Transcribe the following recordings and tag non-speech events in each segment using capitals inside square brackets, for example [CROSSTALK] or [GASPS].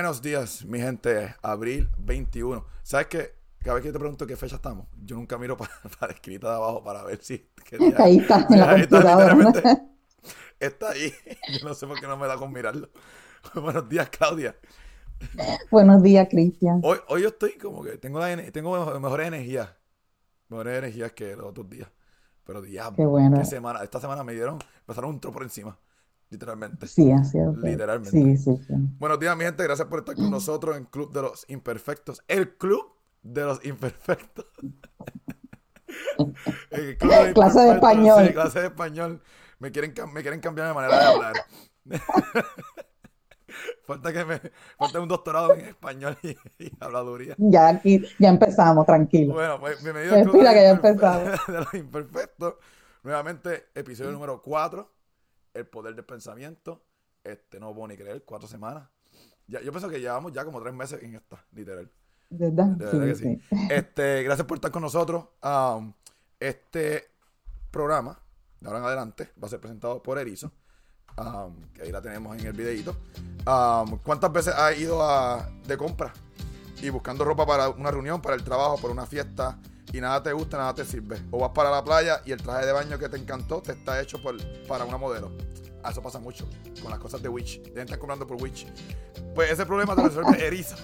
Buenos días, mi gente. Abril 21. ¿Sabes qué? Cada vez que te pregunto qué fecha estamos, yo nunca miro [LAUGHS] para, la escrita de abajo para ver si. ahí está, [LAUGHS] en la ahí está, [LAUGHS] está ahí. Yo no sé por qué no me da con mirarlo. Buenos días, Claudia. Buenos días, Cristian. Hoy, hoy yo estoy como que tengo, la, tengo mejores energías. Mejores energías que los otros días. Pero diablo, qué, bueno. semana, esta semana me dieron, pasaron un tro por encima. Literalmente. Sí, así es. Literalmente. Sí, sí, sí. Buenos días, mi gente. Gracias por estar con nosotros en Club de los Imperfectos. El Club de los Imperfectos. [LAUGHS] clase de español. Sí, clase de español. Me quieren, me quieren cambiar de manera de hablar. [LAUGHS] falta que me falta un doctorado en español y, habladuría. Ya aquí, ya empezamos, tranquilo. Bueno, pues bienvenido al Club que ya empezamos. [LAUGHS] de los Imperfectos. Nuevamente, episodio número 4 el poder del pensamiento. Este, no puedo ni creer, cuatro semanas. Ya, yo pienso que llevamos ya como tres meses en esta, literal. ¿Verdad? sí, [LAUGHS] Este, gracias por estar con nosotros. Um, este programa, de ahora en adelante, va a ser presentado por Erizo. Um, que ahí la tenemos en el videito. Um, ¿Cuántas veces has ido a, de compra y buscando ropa para una reunión, para el trabajo, para una fiesta y nada te gusta, nada te sirve? O vas para la playa y el traje de baño que te encantó te está hecho por, para una modelo. Ah, eso pasa mucho con las cosas de Witch. Deben estar comprando por Witch. Pues ese problema te resuelve [LAUGHS] Erizo.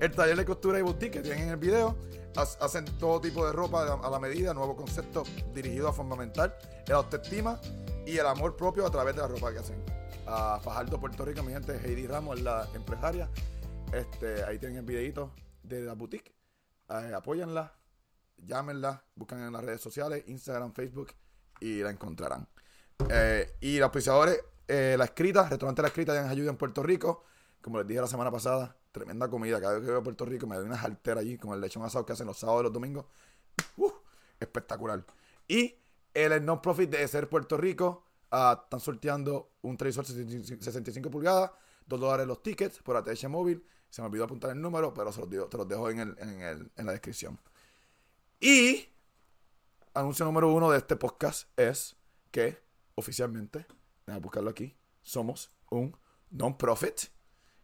El taller de costura y boutique que tienen en el video hacen todo tipo de ropa a la medida, nuevo concepto dirigido a fundamental la autoestima y el amor propio a través de la ropa que hacen. A Fajardo, Puerto Rico, mi gente, Heidi Ramos es la empresaria. Este, ahí tienen el videito de la boutique. Eh, apóyenla, llámenla, buscan en las redes sociales, Instagram, Facebook y la encontrarán. Eh, y los auspiciadores, eh, La Escrita, Restaurante La Escrita, en ayuda en Puerto Rico. Como les dije la semana pasada, tremenda comida. Cada vez que voy a Puerto Rico me doy una jaltera allí con el lechón asado que hacen los sábados y los domingos. Uh, espectacular. Y el non-profit de Ser Puerto Rico uh, están sorteando un televisor 65 pulgadas, 2 dólares los tickets por ATH móvil. Se me olvidó apuntar el número, pero se los te los dejo en, el, en la descripción. Y anuncio número uno de este podcast es que oficialmente, voy a buscarlo aquí, somos un non-profit.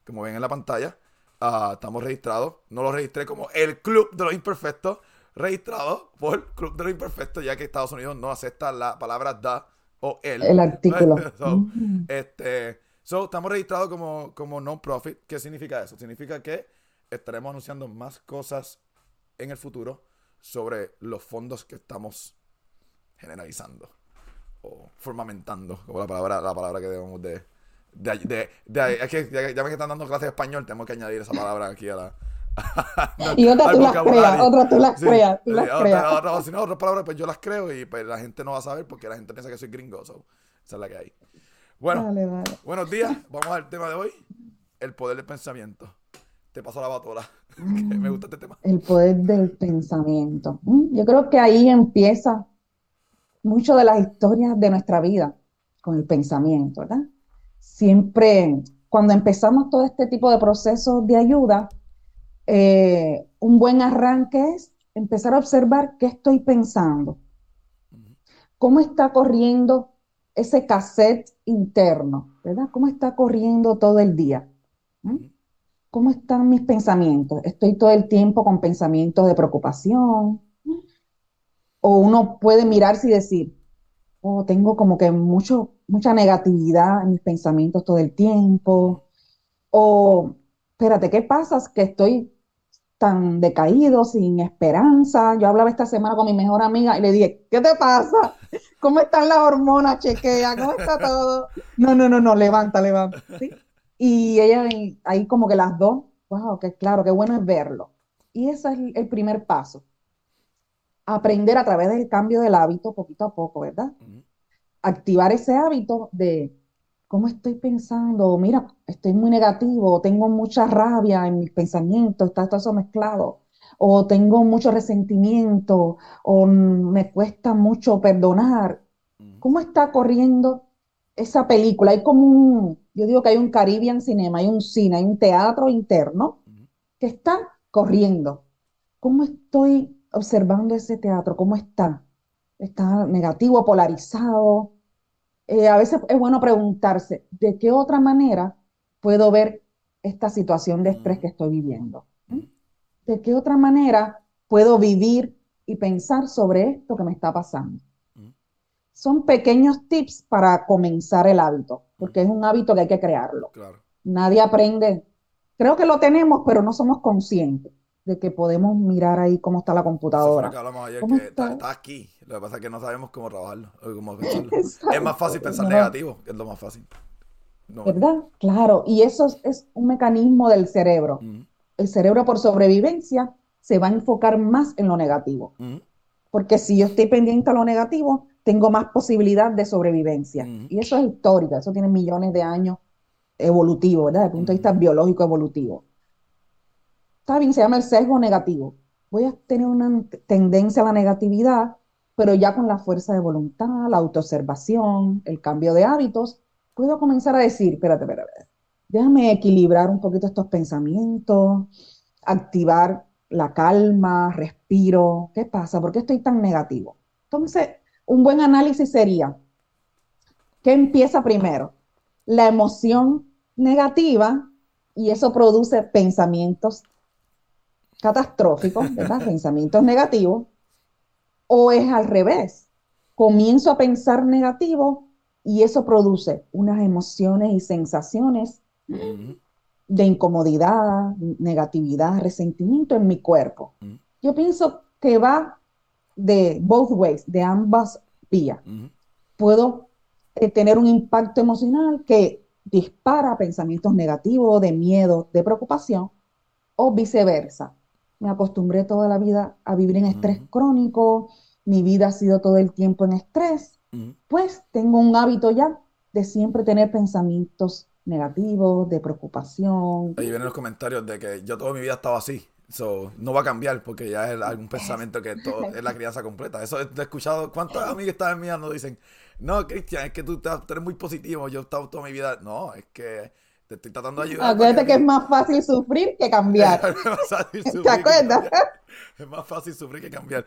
Como ven en la pantalla, uh, estamos registrados. No lo registré como el Club de los Imperfectos, registrado por Club de los Imperfectos, ya que Estados Unidos no acepta la palabra da o el. El artículo. [LAUGHS] este, so, estamos registrados como, como non-profit. ¿Qué significa eso? Significa que estaremos anunciando más cosas en el futuro sobre los fondos que estamos generalizando o formamentando, como la palabra, la palabra que debemos de... de, de, de es que ya, ya, me están dando clases de español, tenemos que añadir esa palabra aquí a la... [LAUGHS] y otras tú las creas, otras tú las creas, tú las creas. Otra, si no, otras palabras, pues yo las creo y pues la gente no va a saber porque la gente piensa que soy gringo, esa es la que hay. Bueno, buenos días, vamos al tema de hoy, el poder del pensamiento. Te paso la batola, [LAUGHS] me gusta este tema. El poder del pensamiento. Mm, yo creo que ahí empieza mucho de las historias de nuestra vida con el pensamiento, ¿verdad? Siempre, cuando empezamos todo este tipo de procesos de ayuda, eh, un buen arranque es empezar a observar qué estoy pensando, cómo está corriendo ese cassette interno, ¿verdad? ¿Cómo está corriendo todo el día? ¿Mm? ¿Cómo están mis pensamientos? ¿Estoy todo el tiempo con pensamientos de preocupación? O uno puede mirarse y decir, oh, tengo como que mucho, mucha negatividad en mis pensamientos todo el tiempo. O, espérate, ¿qué pasa? Que estoy tan decaído, sin esperanza. Yo hablaba esta semana con mi mejor amiga y le dije, ¿qué te pasa? ¿Cómo están las hormonas? Chequea, ¿cómo está todo? No, no, no, no, levanta, levanta. Y ella ahí como que las dos, wow, que claro, qué bueno es verlo. Y ese es el primer paso aprender a través del cambio del hábito poquito a poco, ¿verdad? Activar ese hábito de cómo estoy pensando, mira, estoy muy negativo, tengo mucha rabia en mis pensamientos, está todo eso mezclado, o tengo mucho resentimiento, o me cuesta mucho perdonar. ¿Cómo está corriendo esa película? Hay como un, yo digo que hay un Caribbean Cinema, hay un cine, hay un teatro interno que está corriendo. ¿Cómo estoy observando ese teatro, cómo está. Está negativo, polarizado. Eh, a veces es bueno preguntarse, ¿de qué otra manera puedo ver esta situación de estrés que estoy viviendo? ¿De qué otra manera puedo vivir y pensar sobre esto que me está pasando? Son pequeños tips para comenzar el hábito, porque es un hábito que hay que crearlo. Nadie aprende. Creo que lo tenemos, pero no somos conscientes de que podemos mirar ahí cómo está la computadora. que hablamos ayer, que está? aquí. Lo que pasa es que no sabemos cómo trabajarlo. Cómo [LAUGHS] es más fácil pensar negativo, que es lo más fácil. ¿Verdad? Claro. Y eso es, un mecanismo del cerebro. El cerebro por sobrevivencia se va a enfocar más en lo negativo. Porque si yo estoy pendiente a lo negativo, tengo más posibilidad de sobrevivencia. Y eso es histórico, eso tiene millones de años evolutivo, ¿verdad? Desde el punto de vista biológico evolutivo. Está bien, se llama el sesgo negativo. Voy a tener una tendencia a la negatividad, pero ya con la fuerza de voluntad, la autoobservación, el cambio de hábitos, puedo comenzar a decir, espérate, espérate, déjame equilibrar un poquito estos pensamientos, activar la calma, respiro, ¿qué pasa? ¿Por qué estoy tan negativo? Entonces, un buen análisis sería, ¿qué empieza primero? La emoción negativa y eso produce pensamientos catastróficos, ¿verdad? [LAUGHS] pensamientos negativos, o es al revés. Comienzo a pensar negativo y eso produce unas emociones y sensaciones de incomodidad, negatividad, resentimiento en mi cuerpo. Yo pienso que va de both ways, de ambas vías. Puedo eh, tener un impacto emocional que dispara pensamientos negativos, de miedo, de preocupación, o viceversa. Me acostumbré toda la vida a vivir en estrés crónico, mi vida ha sido todo el tiempo en estrés, pues tengo un hábito ya de siempre tener pensamientos negativos, de preocupación. Ahí vienen los comentarios de que yo toda mi vida estaba así. So, no va a cambiar porque ya es algún pensamiento que todo, [LAUGHS] es la crianza completa. Eso he escuchado. ¿Cuántas amigas están mías nos dicen? No, Cristian, es que tú, eres muy positivo. Yo he estado toda mi vida. No, es que te estoy tratando de ayudar. Acuérdate que es más fácil sufrir que cambiar. [LAUGHS] ¿Te acuerdas? Es más fácil sufrir que cambiar.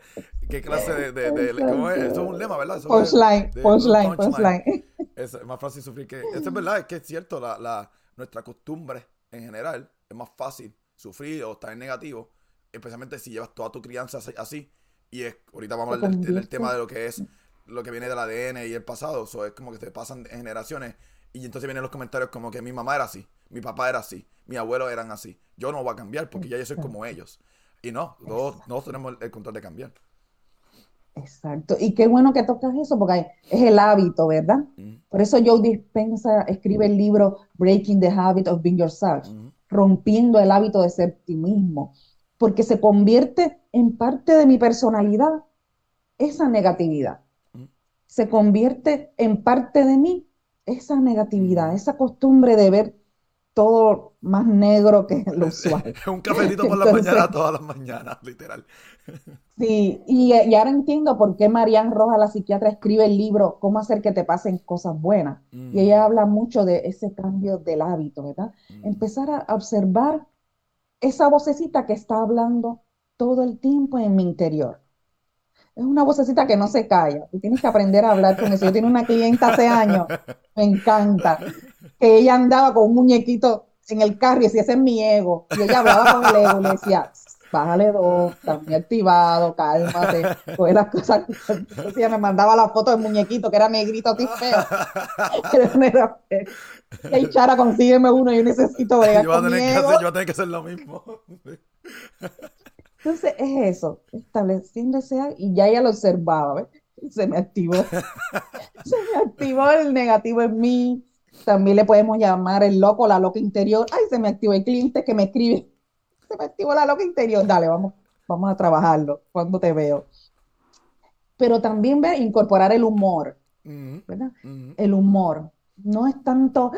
¿Qué clase de, ¿cómo es? Eso es un lema, ¿verdad? punchline, punchline, punchline. Es más fácil sufrir que... Eso es verdad, es que es cierto, la, la, nuestra costumbre en general es más fácil sufrir o estar en negativo, especialmente si llevas toda tu crianza así. Y es, ahorita vamos a hablar del, tema de lo que es lo que viene del ADN y el pasado. Eso es como que se pasan en generaciones. Y entonces vienen los comentarios como que mi mamá era así, mi papá era así, mi abuelo eran así. Yo no voy a cambiar porque ya yo soy como ellos. Y no, todos, tenemos el control de cambiar. Exacto. Y qué bueno que tocas eso, porque es el hábito, ¿verdad? Por eso Joe Dispensa escribe el libro Breaking the Habit of Being Yourself rompiendo el hábito de ser ti mismo, porque se convierte en parte de mi personalidad esa negatividad. Se convierte en parte de mí esa negatividad, esa costumbre de ver todo más negro que lo [LAUGHS] usual. Un cafetito por la mañana todas las mañanas, literal. [LAUGHS] Sí, y, ahora entiendo por qué Marianne Rojas, la psiquiatra, escribe el libro Cómo hacer que te pasen cosas buenas. Y ella mm. habla mucho de ese cambio del hábito, ¿verdad? Mm. Empezar a observar esa vocecita que está hablando todo el tiempo en mi interior. Es una vocecita que no se calla. Tú tienes que aprender a hablar con eso. Yo tengo una clienta hace años, me encanta, que ella andaba con un muñequito en el carro y decía, ese es mi ego. Y ella hablaba con el ego y le decía, bájale dos, está muy activado, cálmate, pues las cosas. Entonces ella me mandaba la foto del muñequito que era negrito, así feo. Hey, Chara, consígueme uno, yo necesito bregar yo voy, a tener que hacer, yo voy a tener que hacer lo mismo. Entonces es eso, estableciendo ese y ya ella lo observaba, ¿ves? Se me activó. [LAUGHS] Se me activó el negativo en mí. También le podemos llamar el loco, la loca interior. Ay, se me activó el cliente que me escribe se me activó la loca interior, dale, vamos, vamos a trabajarlo cuando te veo. Pero también ver, incorporar el humor, ¿verdad? El humor. No es tanto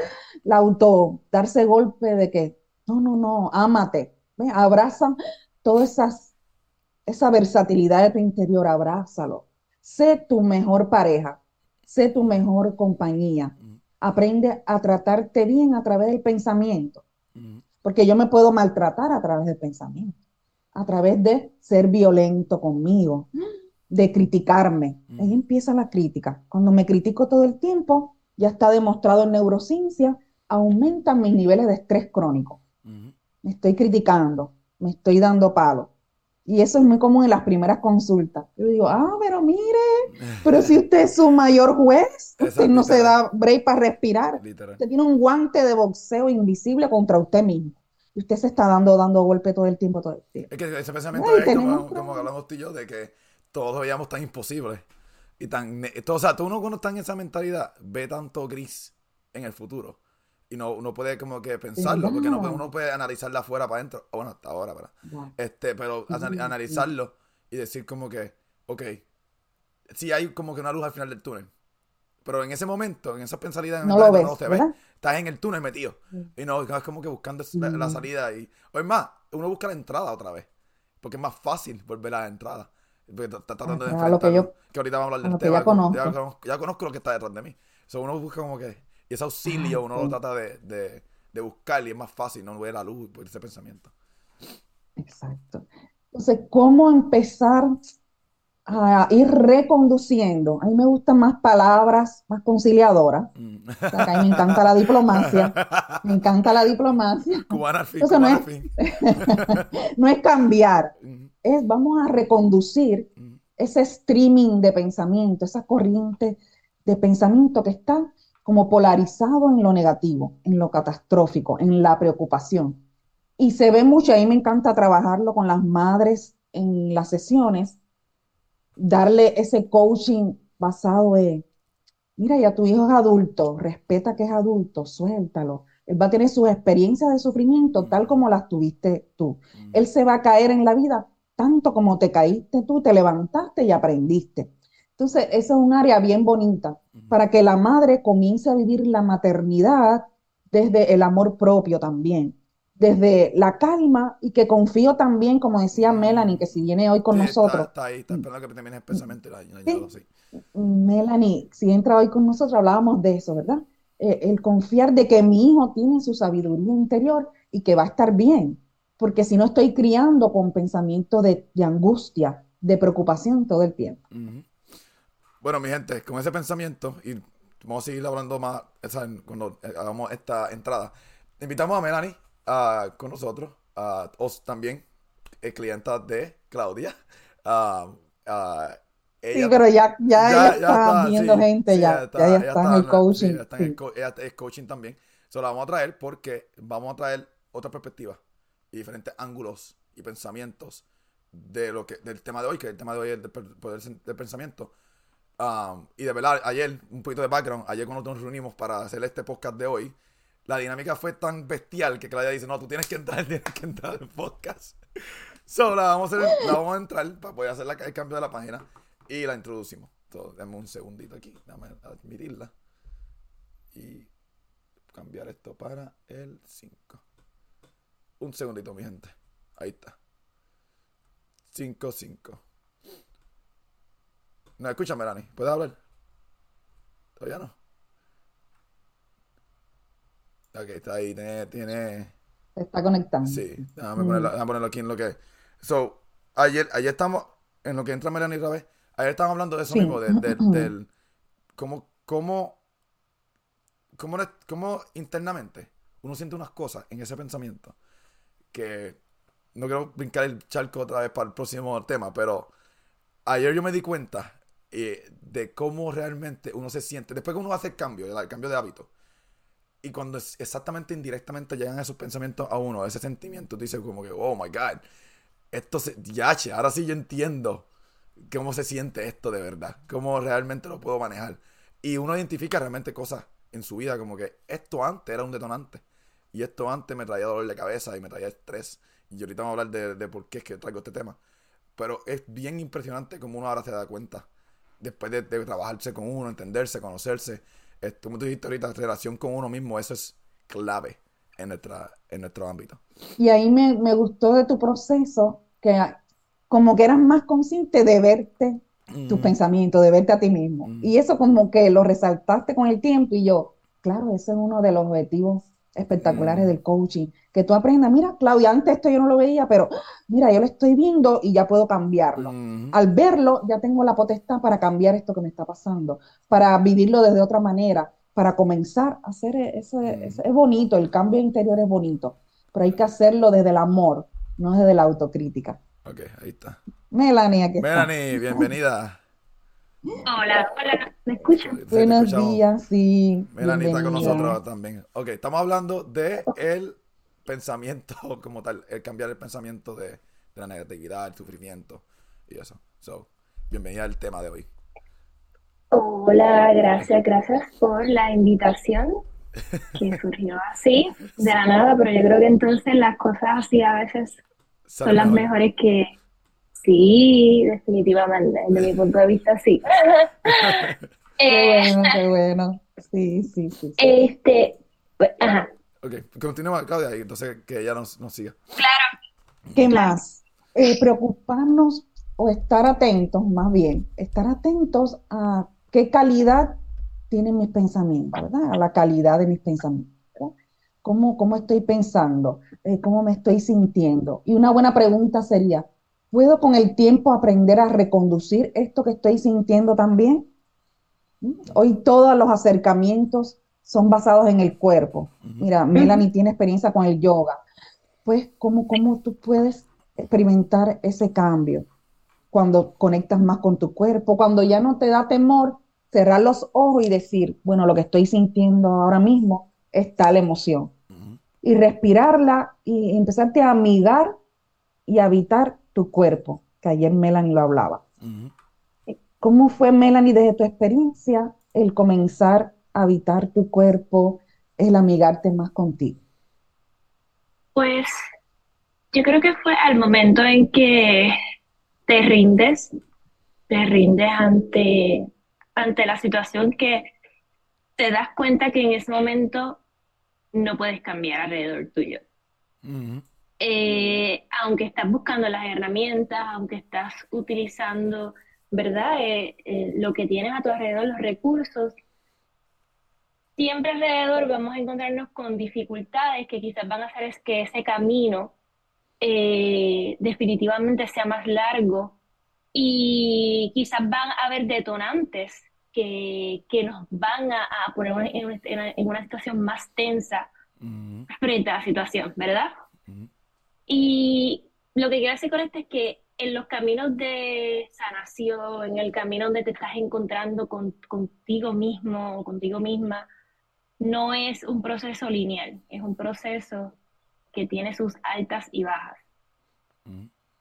la auto, darse golpe de que, no, no, no, ámate, ¿ves? abraza toda esa versatilidad de tu interior, abrázalo. Sé tu mejor pareja, sé tu mejor compañía. Aprende a tratarte bien a través del pensamiento. Porque yo me puedo maltratar a través del pensamiento, a través de ser violento conmigo, de criticarme. Ahí empieza la crítica. Cuando me critico todo el tiempo, ya está demostrado en neurociencia, aumentan mis niveles de estrés crónico. me estoy criticando, me estoy dando palo. Y eso es muy común en las primeras consultas. Yo digo, ah, pero mire, pero si [LAUGHS] usted es su mayor juez, usted no se da break para respirar. Usted tiene un guante de boxeo invisible contra usted mismo. Y usted se está dando, dando golpe todo el tiempo, todo el tiempo. Es que ese pensamiento es como, como, hablamos tú y yo, de que todos veíamos tan imposible. Y tan, o sea, tú uno cuando está en esa mentalidad ve tanto gris en el futuro y no uno puede como que pensarlo, porque no, uno puede analizarla afuera para adentro, bueno, hasta ahora, ¿verdad? Este, pero analizarlo y decir como que, ok, sí hay como que una luz al final del túnel, pero en ese momento, en esa pensalidad, no, lo ves, estás en el túnel metido, y no, es como que buscando la, salida, y, o es más, uno busca la entrada otra vez, porque es más fácil volver a la entrada. Está tratando de enfrentarlo, que, yo, que ahorita vamos a hablar del tema. Ya conozco. Ya, conozco lo que está detrás de mí. So, uno busca como que y ese auxilio uno lo trata de, buscar y es más fácil, no ver la luz por ese pensamiento. Exacto. Entonces, ¿cómo empezar a ir reconduciendo? A mí me gustan más palabras más conciliadoras. Mm. a mí me encanta la diplomacia. [LAUGHS] Me encanta la diplomacia. Cubana al fin, no, es, fin. [LAUGHS] no es cambiar, mm. es vamos a reconducir mm. ese streaming de pensamiento, esa corriente de pensamiento que está como polarizado en lo negativo, en lo catastrófico, en la preocupación. Y se ve mucho, a mí me encanta trabajarlo con las madres en las sesiones, darle ese coaching basado en, mira, ya tu hijo es adulto, respeta que es adulto, suéltalo. Él va a tener sus experiencias de sufrimiento tal como las tuviste tú. Él se va a caer en la vida tanto como te caíste tú, te levantaste y aprendiste. Entonces, esa es un área bien bonita para que la madre comience a vivir la maternidad desde el amor propio también, desde la calma y que confío también, como decía Melanie, que si viene hoy con nosotros. Está, ahí, está esperando que termine el pensamiento. Melanie, si entra hoy con nosotros, hablábamos de eso, ¿verdad? Eh, el confiar de que mi hijo tiene su sabiduría interior y que va a estar bien, porque si no estoy criando con pensamiento de, angustia, de preocupación todo el tiempo. Bueno, mi gente, con ese pensamiento, y vamos a seguir hablando más cuando eh, hagamos esta entrada, invitamos a Melanie con nosotros, a os también, eh, clienta de Claudia. sí, pero ya, ya, está, viendo gente, ya, ya, está, en el coaching. ella es coaching también. Se la vamos a traer porque vamos a traer otra perspectiva y diferentes ángulos y pensamientos de lo que del tema de hoy, que el tema de hoy es del poder del pensamiento Um, y de verdad, ayer, un poquito de background, ayer cuando nos reunimos para hacer este podcast de hoy, la dinámica fue tan bestial que Claudia dice, no, tú tienes que entrar, [LAUGHS] tienes que entrar al podcast. So, la vamos a, vamos a entrar para poder hacer el cambio de la página y la introducimos. Entonces, dame un segundito aquí, dame admitirla. Y cambiar esto para el 5. Un segundito, mi gente. Ahí está. 5, 5. No, escúchame, Dani. ¿Puedes hablar? Todavía no. Ok, está ahí. Tiene. tiene... está conectando. Sí, déjame, ponerlo, déjame, ponerlo, aquí en lo que. So, ayer, ayer estamos. En lo que entra Melanie otra vez. Ayer estábamos hablando de eso mismo, de, de, del. Cómo, cómo, cómo, cómo internamente uno siente unas cosas en ese pensamiento que no quiero brincar el charco otra vez para el próximo tema, pero ayer yo me di cuenta eh, de cómo realmente uno se siente. Después que uno hace el cambio, el cambio de hábito, y cuando exactamente indirectamente llegan esos pensamientos a uno, ese sentimiento, tú dices como que, oh my god, esto se. Yache, ahora sí yo entiendo cómo se siente esto de verdad, cómo realmente lo puedo manejar. Y uno identifica realmente cosas en su vida, como que esto antes era un detonante. Y esto antes me traía dolor de cabeza y me traía estrés. Y ahorita vamos a hablar de, de por qué es que traigo este tema. Pero es bien impresionante como uno ahora se da cuenta después de, trabajarse con uno, entenderse, conocerse, esto, como tú dijiste ahorita, relación con uno mismo, eso es clave en, nuestra, en nuestro ámbito. Y ahí me, gustó de tu proceso que como que eras más consciente de verte, tus mm. pensamientos, de verte a ti mismo. Mm. Y eso como que lo resaltaste con el tiempo y yo, claro, ese es uno de los objetivos espectaculares mm. del coaching, que tú aprendas, mira, Claudia, antes esto yo no lo veía, pero mira, yo lo estoy viendo y ya puedo cambiarlo. Al verlo, ya tengo la potestad para cambiar esto que me está pasando, para vivirlo desde otra manera, para comenzar a hacer ese, es bonito, el cambio interior es bonito. pero hay que hacerlo desde el amor, no desde la autocrítica. Ok, ahí está. Melanie, aquí Melanie, bienvenida. Hola, hola, ¿me escuchan? Buenos días, sí. Melanie está con nosotros también. Ok, estamos hablando de el pensamiento [LAUGHS] como tal, el cambiar el pensamiento de, la negatividad, el sufrimiento y eso. So, bienvenida al tema de hoy. Hola, gracias, gracias por la invitación que [LAUGHS] surgió así, de la nada, pero yo creo que entonces las cosas así a veces son las mejores que, Sí, definitivamente, desde mi punto de vista, sí. [LAUGHS] qué bueno, qué bueno. Sí, sí, sí. Este, pues, ajá. Ok, continúa, Claudia, y entonces que ella nos, nos siga. Claro. ¿Qué más? Eh, preocuparnos o estar atentos, más bien, estar atentos a qué calidad tienen mis pensamientos, ¿verdad? A la calidad de mis pensamientos. ¿Cómo, cómo estoy pensando? Eh, ¿Cómo me estoy sintiendo? Y una buena pregunta sería, ¿Puedo con el tiempo aprender a reconducir esto que estoy sintiendo también? ¿Mm? Hoy todos los acercamientos son basados en el cuerpo. Mira, Melanie tiene experiencia con el yoga. Pues, ¿cómo, ¿cómo tú puedes experimentar ese cambio? Cuando conectas más con tu cuerpo, cuando ya no te da temor cerrar los ojos y decir, bueno, lo que estoy sintiendo ahora mismo es tal emoción. Y respirarla y empezarte a amigar y habitar tu cuerpo, que ayer Melanie lo hablaba. ¿Cómo fue, Melanie, desde tu experiencia, el comenzar a habitar tu cuerpo, el amigarte más contigo? Pues yo creo que fue al momento en que te rindes, te rindes ante, ante la situación que te das cuenta que en ese momento no puedes cambiar alrededor tuyo. Eh, aunque estás buscando las herramientas, aunque estás utilizando, ¿verdad? Eh, eh, lo que tienes a tu alrededor, los recursos, siempre alrededor vamos a encontrarnos con dificultades que quizás van a hacer es que ese camino definitivamente sea más largo y quizás van a haber detonantes que, nos van a, poner en, una situación más tensa frente a la situación, ¿verdad? Y lo que quiero decir con esto es que en los caminos de sanación, en el camino donde te estás encontrando con, contigo mismo o contigo misma, no es un proceso lineal, es un proceso que tiene sus altas y bajas.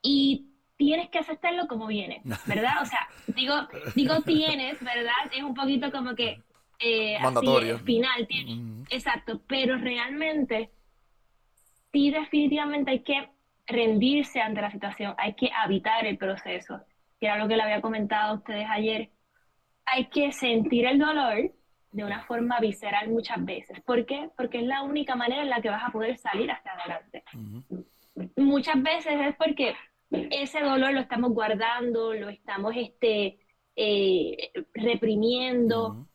Y tienes que aceptarlo como viene, ¿verdad? O sea, digo, digo tienes, ¿verdad? Es un poquito como que eh, Mandatorio. final, exacto, pero realmente sí definitivamente hay que rendirse ante la situación, hay que habitar el proceso, que era lo que le había comentado a ustedes ayer. Hay que sentir el dolor de una forma visceral muchas veces. ¿Por qué? Porque es la única manera en la que vas a poder salir hacia adelante. Muchas veces es porque ese dolor lo estamos guardando, lo estamos este, eh, reprimiendo.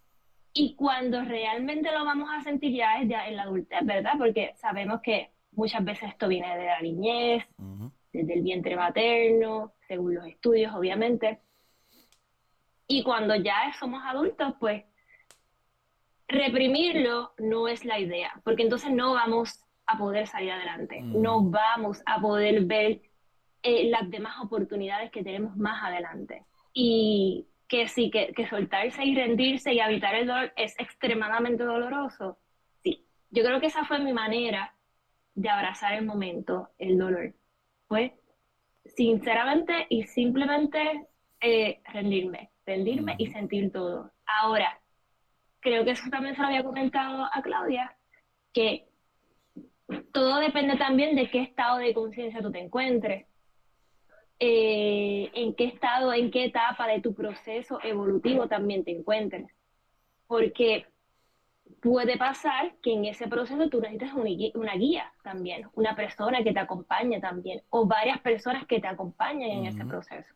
Y cuando realmente lo vamos a sentir ya es ya en la adultez, ¿verdad? Porque sabemos que Muchas veces esto viene de la niñez, desde el vientre materno, según los estudios, obviamente. Y cuando ya somos adultos, pues reprimirlo no es la idea, porque entonces no vamos a poder salir adelante, no vamos a poder ver eh, las demás oportunidades que tenemos más adelante. Y que sí, que, que soltarse y rendirse y evitar el dolor es extremadamente doloroso. Sí, yo creo que esa fue mi manera de abrazar el momento, el dolor. Fue sinceramente y simplemente eh, rendirme, rendirme y sentir todo. Ahora, creo que eso también se lo había comentado a Claudia, que todo depende también de qué estado de conciencia tú te encuentres, eh, en qué estado, en qué etapa de tu proceso evolutivo también te encuentres. Porque puede pasar que en ese proceso tú necesitas una guía también, una persona que te acompañe también, o varias personas que te acompañen en ese proceso.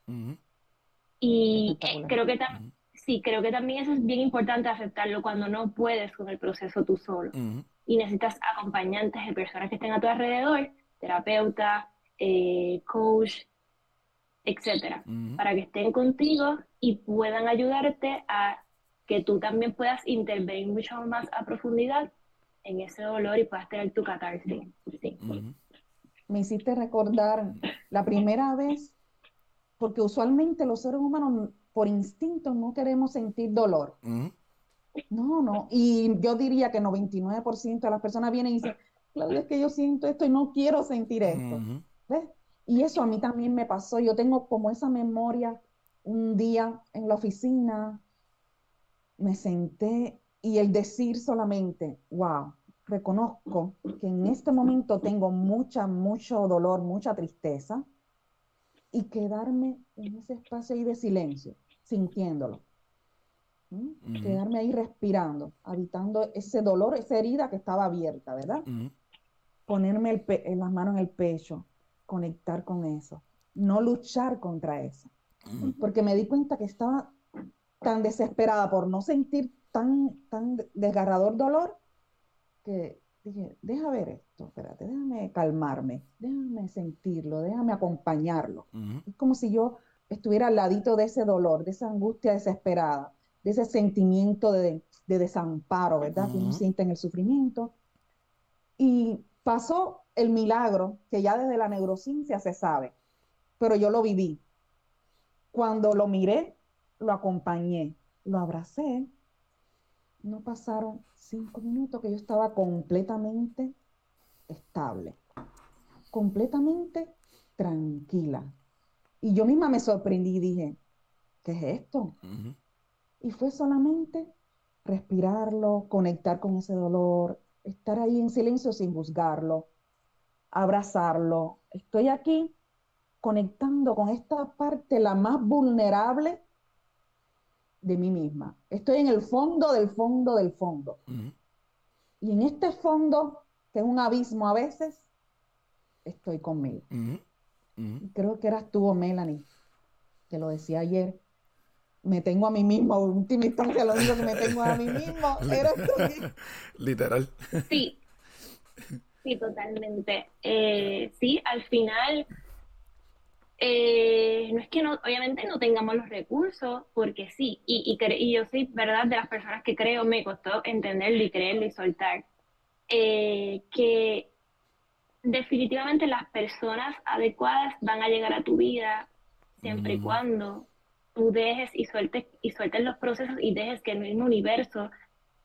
Y eh, creo que también, sí, creo que también eso es bien importante aceptarlo cuando no puedes con el proceso tú solo. Y necesitas acompañantes de personas que estén a tu alrededor, terapeuta, eh, coach, etcétera, para que estén contigo y puedan ayudarte a que tú también puedas intervenir mucho más a profundidad en ese dolor y puedas tener tu catarsis. Sí. Me hiciste recordar la primera vez, porque usualmente los seres humanos por instinto no queremos sentir dolor. No, no. Y yo diría que 99% de las personas vienen y dicen, Claudia, es que yo siento esto y no quiero sentir esto. ¿Ves? Y eso a mí también me pasó. Yo tengo como esa memoria un día en la oficina, me senté y el decir solamente, wow, reconozco que en este momento tengo mucha, mucho dolor, mucha tristeza y quedarme en ese espacio ahí de silencio, sintiéndolo. Quedarme ahí respirando, habitando ese dolor, esa herida que estaba abierta, ¿verdad? Ponerme el las manos en el pecho, conectar con eso, no luchar contra eso. Porque me di cuenta que estaba tan desesperada por no sentir tan, tan desgarrador dolor que dije, deja ver esto, espérate, déjame calmarme, déjame sentirlo, déjame acompañarlo. Es como si yo estuviera al ladito de ese dolor, de esa angustia desesperada, de ese sentimiento de, desamparo, ¿verdad? Que uno siente en el sufrimiento. Y pasó el milagro que ya desde la neurociencia se sabe, pero yo lo viví. Cuando lo miré, lo acompañé, lo abracé, no pasaron cinco minutos que yo estaba completamente estable, completamente tranquila. Y yo misma me sorprendí y dije, ¿qué es esto? Y fue solamente respirarlo, conectar con ese dolor, estar ahí en silencio sin juzgarlo, abrazarlo. Estoy aquí conectando con esta parte la más vulnerable de mí misma. Estoy en el fondo del fondo del fondo. Y en este fondo, que es un abismo a veces, estoy conmigo. Creo que eras tú Melanie, que lo decía ayer. Me tengo a mí mismo, última instancia lo que me tengo a mí mismo, [LAUGHS] eres tú. Literal. Sí, sí, totalmente. Eh, sí, al final eh, no es que no, obviamente no tengamos los recursos, porque sí, y, y, yo soy, ¿verdad?, de las personas que creo, me costó entenderlo y creerlo y soltar, eh, que definitivamente las personas adecuadas van a llegar a tu vida siempre y cuando tú dejes y sueltes, y sueltes los procesos y dejes que el mismo universo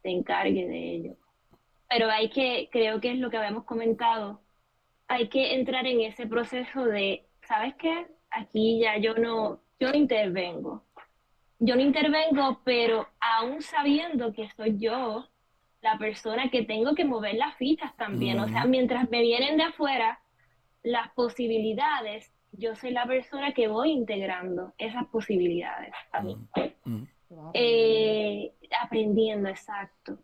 se encargue de ello. Pero hay que, creo que es lo que habíamos comentado, hay que entrar en ese proceso de ¿sabes qué? Aquí ya yo no, yo no intervengo. Yo no intervengo, pero aún sabiendo que soy yo la persona que tengo que mover las fichas también. O sea, mientras me vienen de afuera las posibilidades, yo soy la persona que voy integrando esas posibilidades a mí. Eh, aprendiendo, exacto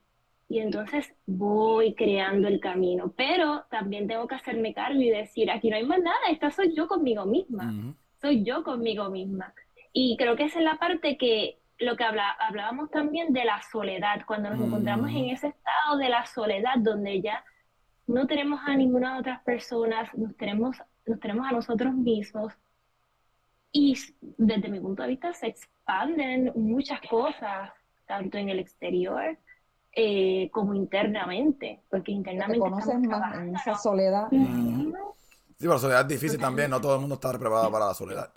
y entonces voy creando el camino, pero también tengo que hacerme cargo y decir, aquí no hay más nada, esta soy yo conmigo misma, soy yo conmigo misma. Y creo que esa es la parte que lo que hablábamos también de la soledad, cuando nos encontramos en ese estado de la soledad donde ya no tenemos a ninguna de otras personas, nos tenemos, nos tenemos a nosotros mismos. Y desde mi punto de vista se expanden muchas cosas, tanto en el exterior eh, como internamente, porque internamente... Te conoces más en esa soledad. Sí, pero la soledad es difícil también, no todo el mundo está preparado para la soledad.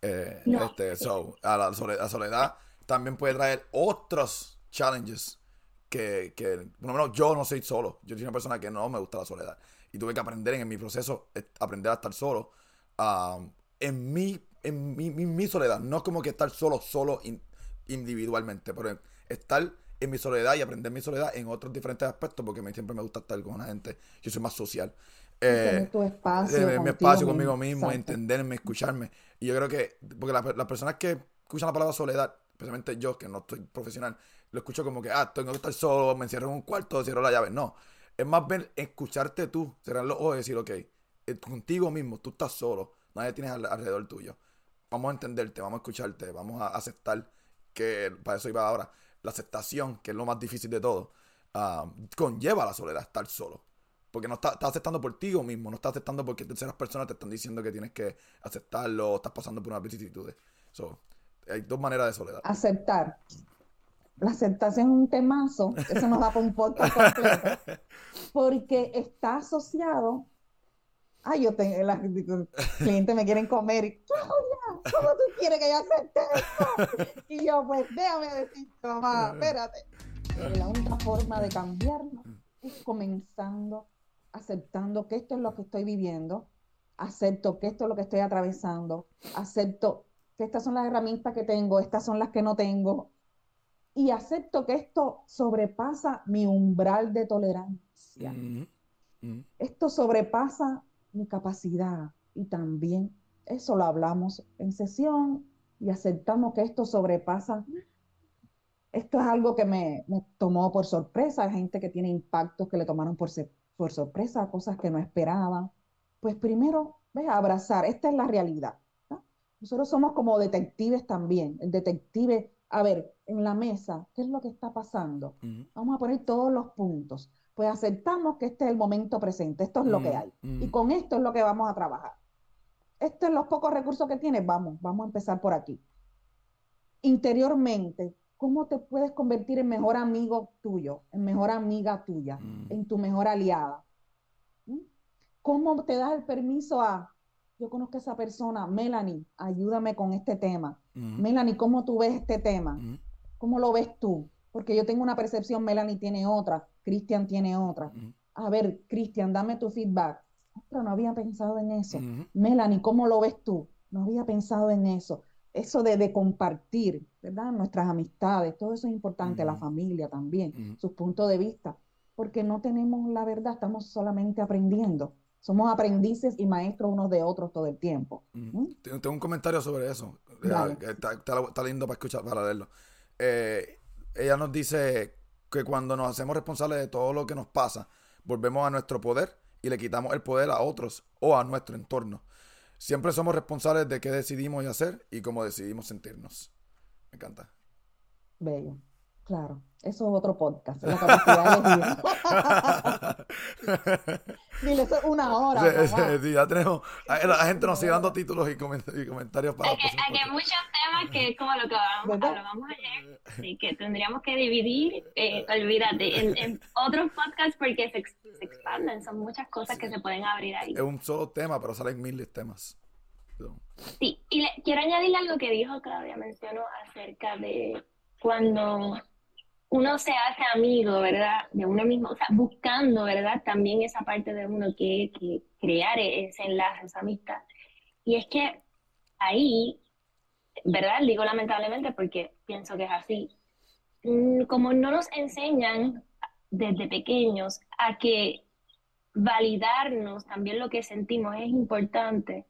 Eh, este, so, a la, soledad, también puede traer otros challenges que, que, por lo menos yo no soy solo, yo soy una persona que no me gusta la soledad. Y tuve que aprender en mi proceso, eh, aprender a estar solo, um, en, mi, en mi, mi, soledad, no como que estar solo, solo individualmente, pero estar en mi soledad y aprender mi soledad en otros diferentes aspectos, porque a mí siempre me gusta estar con una gente. Yo soy más social. Eh, tu espacio. mi espacio conmigo mismo, entenderme, escucharme. Y yo creo que, porque las personas que escuchan la palabra soledad, especialmente yo, que no estoy profesional, lo escucho como que, ah, tengo que estar solo, me encierro en un cuarto, cierro la llave. No. Es más bien escucharte tú, cerrar los ojos y decir, ok, eh, contigo mismo, tú estás solo, nadie tienes alrededor tuyo. Vamos a entenderte, vamos a escucharte, vamos a aceptar que para eso iba ahora la aceptación, que es lo más difícil de todo, ah, conlleva la soledad, estar solo. Porque no estás aceptando por ti mismo, no estás aceptando porque terceras personas te están diciendo que tienes que aceptarlo, estás pasando por unas vicisitudes. hay dos maneras de soledad. Aceptar. La aceptación es un temazo, eso nos da para un podcast [LAUGHS] completo, porque está asociado Ay, yo tengo, los clientes me quieren comer. Y, Claudia, ¿cómo tú quieres que yo acepte esto? Y yo, pues déjame decir, mamá, espérate. La única forma de cambiarlo es comenzando aceptando que esto es lo que estoy viviendo, acepto que esto es lo que estoy atravesando, acepto que estas son las herramientas que tengo, estas son las que no tengo, y acepto que esto sobrepasa mi umbral de tolerancia. Esto sobrepasa mi capacidad y también eso lo hablamos en sesión y aceptamos que esto sobrepasa. Esto es algo que me, tomó por sorpresa, hay gente que tiene impactos que le tomaron por, por sorpresa, cosas que no esperaban. Pues primero, ve a abrazar, esta es la realidad. Nosotros somos como detectives también, el detective, a ver, en la mesa, ¿qué es lo que está pasando? Vamos a poner todos los puntos pues aceptamos que este es el momento presente, esto es lo que mm, hay. Y mm. con esto es lo que vamos a trabajar. Estos son los pocos recursos que tienes, vamos, vamos a empezar por aquí. Interiormente, ¿cómo te puedes convertir en mejor amigo tuyo, en mejor amiga tuya, mm. en tu mejor aliada? ¿Cómo te das el permiso a, yo conozco a esa persona, Melanie, ayúdame con este tema. Melanie, ¿cómo tú ves este tema? ¿Cómo lo ves tú? Porque yo tengo una percepción, Melanie tiene otra. Cristian tiene otra. A ver, Cristian, dame tu feedback. Pero no había pensado en eso. Melanie, ¿cómo lo ves tú? No había pensado en eso. Eso de, compartir, ¿verdad? Nuestras amistades, todo eso es importante, la familia también, sus puntos de vista, porque no tenemos la verdad, estamos solamente aprendiendo. Somos aprendices y maestros unos de otros todo el tiempo. Tengo un comentario sobre eso. Está, lindo para escuchar, para leerlo. Eh, ella nos dice que cuando nos hacemos responsables de todo lo que nos pasa, volvemos a nuestro poder y le quitamos el poder a otros o a nuestro entorno. Siempre somos responsables de qué decidimos hacer y cómo decidimos sentirnos. Me encanta. Bello. Claro, eso es otro podcast, la capacidad de [LAUGHS] Dile, eso es una hora. Sí, ya tenemos. La gente nos sigue dando títulos y, comentarios para. Aquí hay muchos temas que, como lo que vamos, vamos ayer, sí, que tendríamos que dividir, eh, olvídate, en, otros podcasts porque se, expanden, son muchas cosas que se pueden abrir ahí. Es un solo tema, pero salen miles de temas. Sí, y quiero añadir algo que dijo Claudia, mencionó acerca de cuando uno se hace amigo, ¿verdad? De uno mismo, o sea, buscando, ¿verdad? También esa parte de uno que, que crear ese enlace, esa amistad. Y es que ahí, ¿verdad? Digo lamentablemente porque pienso que es así. Mm, como no nos enseñan desde pequeños a que validarnos también lo que sentimos es importante,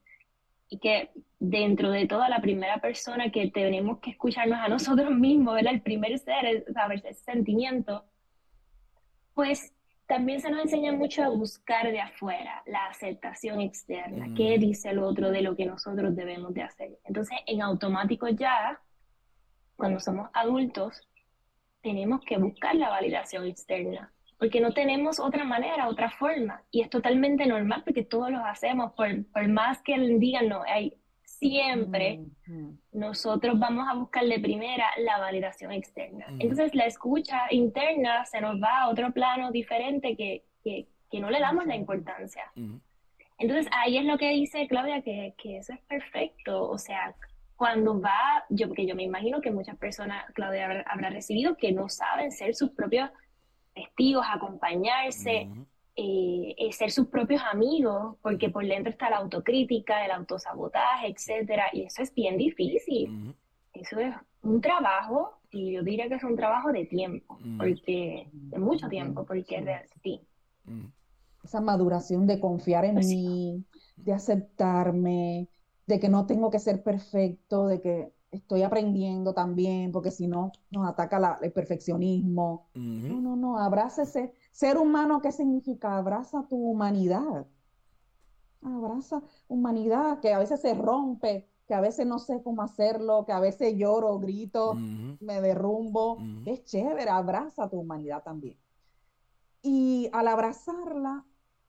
y que dentro de toda la primera persona que tenemos que escucharnos a nosotros mismos, ¿verdad? El primer ser, saber ese sentimiento, pues también se nos enseña mucho a buscar de afuera la aceptación externa, qué mm. dice el otro de lo que nosotros debemos de hacer. Entonces, en automático ya, cuando somos adultos, tenemos que buscar la validación externa porque no tenemos otra manera, otra forma. Y es totalmente normal porque todos lo hacemos, por, por más que digan, no, hay siempre nosotros vamos a buscar de primera la validación externa. Entonces la escucha interna se nos va a otro plano diferente que, que, que no le damos la importancia. Entonces ahí es lo que dice Claudia, que, que eso es perfecto. O sea, cuando va, yo, porque yo me imagino que muchas personas, Claudia habrá recibido, que no saben ser sus propios testigos, acompañarse, eh, eh, ser sus propios amigos, porque por dentro está la autocrítica, el autosabotaje, etcétera, y eso es bien difícil. Eso es un trabajo, y yo diría que es un trabajo de tiempo, porque de mucho tiempo, porque es de sí. Esa maduración de confiar en pues mí, de aceptarme, de que no tengo que ser perfecto, de que estoy aprendiendo también, porque si no nos ataca el perfeccionismo. No, no, no, abraza ese ser humano, ¿qué significa? Abraza tu humanidad. Abraza humanidad, que a veces se rompe, que a veces no sé cómo hacerlo, que a veces lloro, grito, me derrumbo. Es chévere, abraza tu humanidad también. Y al abrazarla,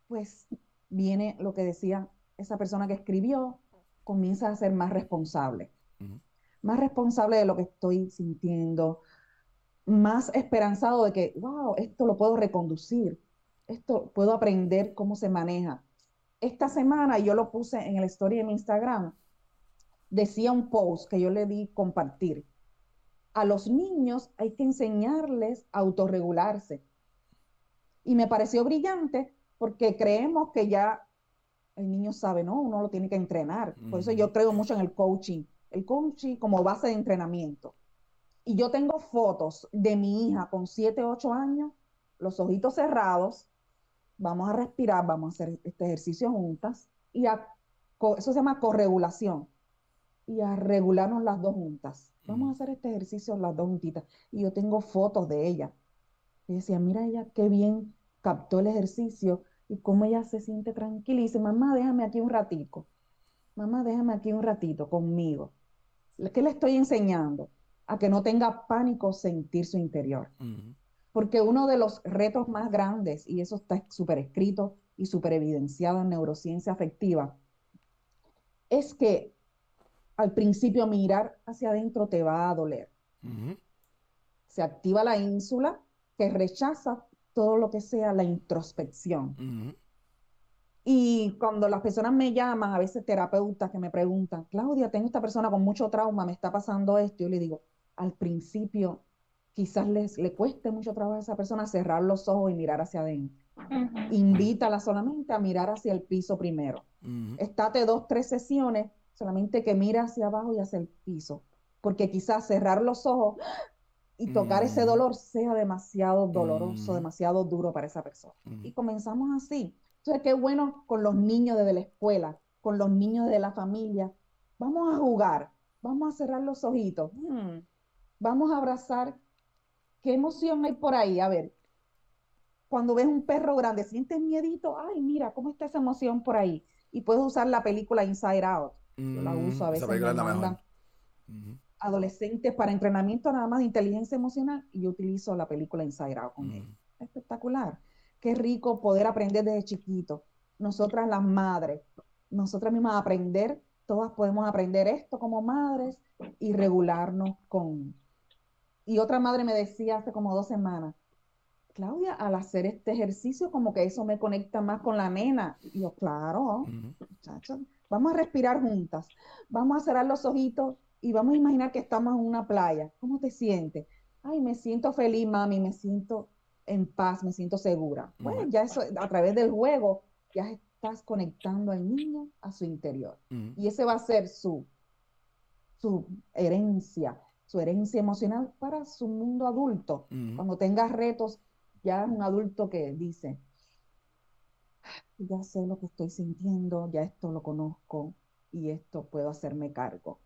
pues viene lo que decía esa persona que escribió, comienza a ser más responsable más responsable de lo que estoy sintiendo, más esperanzado de que, wow, esto lo puedo reconducir, esto puedo aprender cómo se maneja. Esta semana yo lo puse en el story de mi Instagram, decía un post que yo le di compartir. A los niños hay que enseñarles a autorregularse. Y me pareció brillante porque creemos que ya el niño sabe, ¿no? Uno lo tiene que entrenar. Por eso yo creo mucho en el coaching. El coaching como base de entrenamiento. Y yo tengo fotos de mi hija con 7, 8 años, los ojitos cerrados. Vamos a respirar, vamos a hacer este ejercicio juntas. Y eso se llama corregulación. Y a regularnos las dos juntas. Vamos a hacer este ejercicio las dos juntitas. Y yo tengo fotos de ella. Y decía, mira ella qué bien captó el ejercicio y cómo ella se siente tranquila. Y dice, mamá, déjame aquí un ratico. Mamá, déjame aquí un ratito conmigo. ¿Qué le estoy enseñando? A que no tenga pánico sentir su interior. Porque uno de los retos más grandes, y eso está súper escrito y súper evidenciado en neurociencia afectiva, es que al principio mirar hacia adentro te va a doler. Se activa la ínsula que rechaza todo lo que sea la introspección. Y cuando las personas me llaman, a veces terapeutas que me preguntan, Claudia, tengo esta persona con mucho trauma, me está pasando esto, yo le digo, al principio quizás les, le cueste mucho trabajo a esa persona cerrar los ojos y mirar hacia adentro. Invítala solamente a mirar hacia el piso primero. Estate dos, tres sesiones, solamente que mira hacia abajo y hacia el piso. Porque quizás cerrar los ojos y tocar ese dolor sea demasiado doloroso, demasiado duro para esa persona. Y comenzamos así. Entonces, qué bueno con los niños desde la escuela, con los niños de la familia. Vamos a jugar, vamos a cerrar los ojitos, vamos a abrazar. ¿Qué emoción hay por ahí? A ver, cuando ves un perro grande, sientes miedito, ay, mira, ¿cómo está esa emoción por ahí? Y puedes usar la película Inside Out. Yo la uso a veces adolescentes para entrenamiento nada más de inteligencia emocional y yo utilizo la película Inside Out con él. Espectacular. Qué rico poder aprender desde chiquito. Nosotras las madres, nosotras mismas aprender, todas podemos aprender esto como madres y regularnos con... Y otra madre me decía hace como dos semanas, Claudia, al hacer este ejercicio, como que eso me conecta más con la nena. Y yo, claro, muchachos, vamos a respirar juntas, vamos a cerrar los ojitos y vamos a imaginar que estamos en una playa. ¿Cómo te sientes? Ay, me siento feliz, mami, me siento en paz, me siento segura. Bueno, ya eso, a través del juego, ya estás conectando al niño a su interior. Y ese va a ser su, su herencia, su herencia emocional para su mundo adulto. Cuando tengas retos, ya es un adulto que dice, ya sé lo que estoy sintiendo, ya esto lo conozco y esto puedo hacerme cargo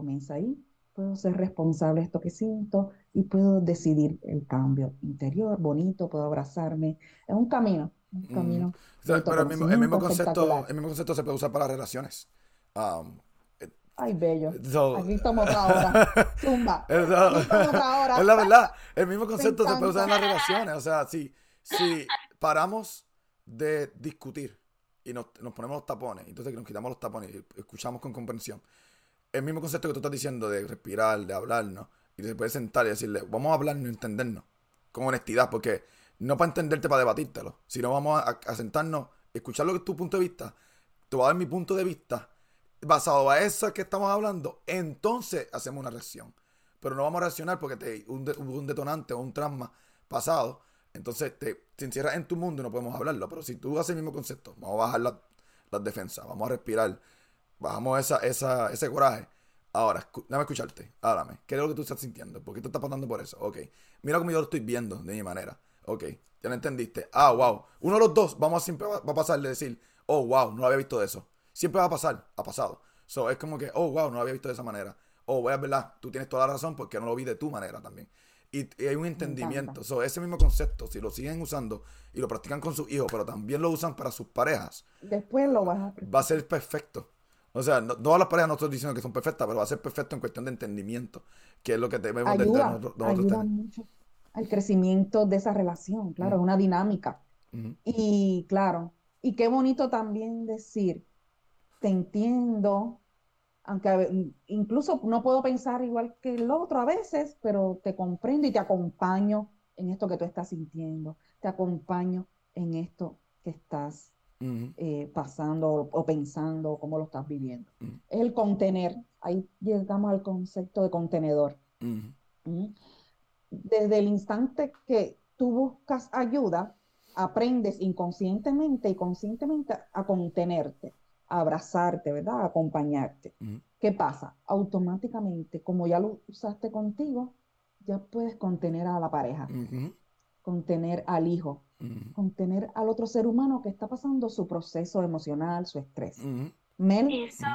comienza ahí. Puedo ser responsable de esto que siento y puedo decidir el cambio interior, bonito, puedo abrazarme. Es un camino, un mm. camino. pero el mismo, concepto, el mismo concepto se puede usar para relaciones. Um, Ay, bello. Aquí estamos otra hora. [LAUGHS] Zumba. [LAUGHS] Es la verdad. El mismo concepto se puede usar en las relaciones. O sea, si, si paramos de discutir y nos, nos ponemos los tapones, entonces nos quitamos los tapones y escuchamos con comprensión, el mismo concepto que tú estás diciendo de respirar, de hablarnos, y se puede sentar y decirle, vamos a hablarnos y entendernos con honestidad, porque no para entenderte, para debatírtelo, sino vamos a, sentarnos, escuchar lo que es tu punto de vista, te voy a dar mi punto de vista, basado a eso que estamos hablando, entonces hacemos una reacción. Pero no vamos a reaccionar porque te, un, detonante o un trauma pasado, entonces te, te, encierras en tu mundo y no podemos hablarlo. Pero si tú haces el mismo concepto, vamos a bajar las defensas, vamos a respirar, Bajamos esa, esa, ese coraje. Ahora, déjame escucharte. Háblame. ¿Qué es lo que tú estás sintiendo? ¿Por qué te estás pasando por eso? Ok. Mira cómo yo lo estoy viendo de mi manera. Ok. Ya lo entendiste. Ah, wow. Uno de los dos vamos a siempre va a pasar de decir, oh, wow, no había visto de eso. Siempre va a pasar. Ha pasado. So, es como que, oh, wow, no lo había visto de esa manera. Oh, voy a verdad, tú tienes toda la razón porque no lo vi de tu manera también. Y, hay un entendimiento. So, ese mismo concepto, si lo siguen usando y lo practican con sus hijos, pero también lo usan para sus parejas. Después lo vas a... Va a ser perfecto. O sea, no, todas las parejas no estoy diciendo que son perfectas, pero va a ser perfecto en cuestión de entendimiento, que es lo que debemos ayuda, de nosotros, ayuda mucho al crecimiento de esa relación, claro, es una dinámica. Y claro, y qué bonito también decir, te entiendo, aunque incluso no puedo pensar igual que el otro a veces, pero te comprendo y te acompaño en esto que tú estás sintiendo, te acompaño en esto que estás eh, pasando o, pensando, cómo lo estás viviendo. Es el contener, ahí llegamos al concepto de contenedor. Desde el instante que tú buscas ayuda, aprendes inconscientemente y conscientemente a contenerte abrazarte, ¿verdad? acompañarte. ¿Qué pasa? Automáticamente, como ya lo usaste contigo, ya puedes contener a la pareja, contener al hijo, contener al otro ser humano que está pasando su proceso emocional, su estrés. Eso,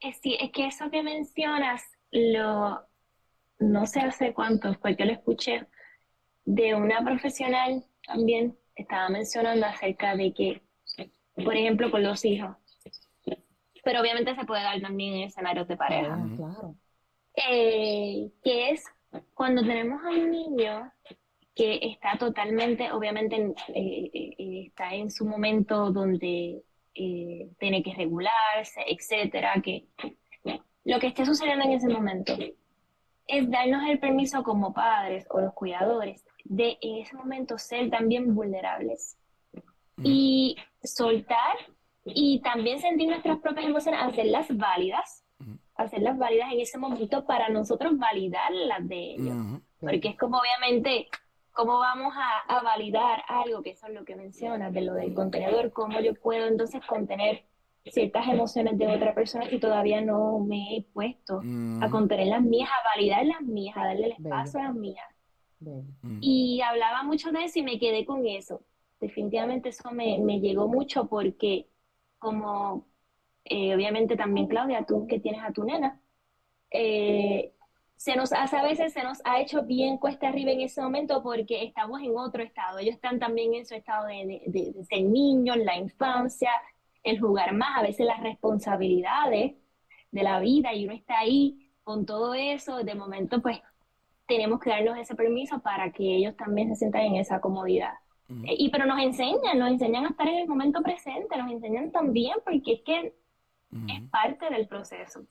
es, es que eso que mencionas, lo, no sé hace cuánto fue que lo escuché de una profesional también, estaba mencionando acerca de que, por ejemplo, con los hijos, pero obviamente se puede dar también en escenarios de pareja. Ah, claro. Eh, que es cuando tenemos a un niño que está totalmente, obviamente, eh, eh, está en su momento donde tiene que regularse, etcétera, que lo que esté sucediendo en ese momento es darnos el permiso como padres o los cuidadores de en ese momento ser también vulnerables y soltar y también sentir nuestras propias emociones, hacerlas válidas, hacerlas válidas en ese momento para nosotros validar las de ellos. Porque es como obviamente, ¿cómo vamos a, a, validar algo que eso es lo que mencionas, de lo del contenedor? ¿Cómo yo puedo entonces contener ciertas emociones de otra persona si todavía no me he puesto a contener las mías, a validar las mías, a darle el espacio a las mías? Y hablaba mucho de eso y me quedé con eso. Definitivamente eso me, me llegó mucho porque como eh, obviamente también Claudia, tú que tienes a tu nena, eh, se nos hace a veces, se nos ha hecho bien cuesta arriba en ese momento porque estamos en otro estado. Ellos están también en su estado de, de, de ser niños, la infancia, el jugar más, a veces las responsabilidades de la vida y uno está ahí con todo eso. De momento, pues tenemos que darnos ese permiso para que ellos también se sientan en esa comodidad. Eh, y pero nos enseñan, nos enseñan a estar en el momento presente, nos enseñan también porque es que es parte del proceso.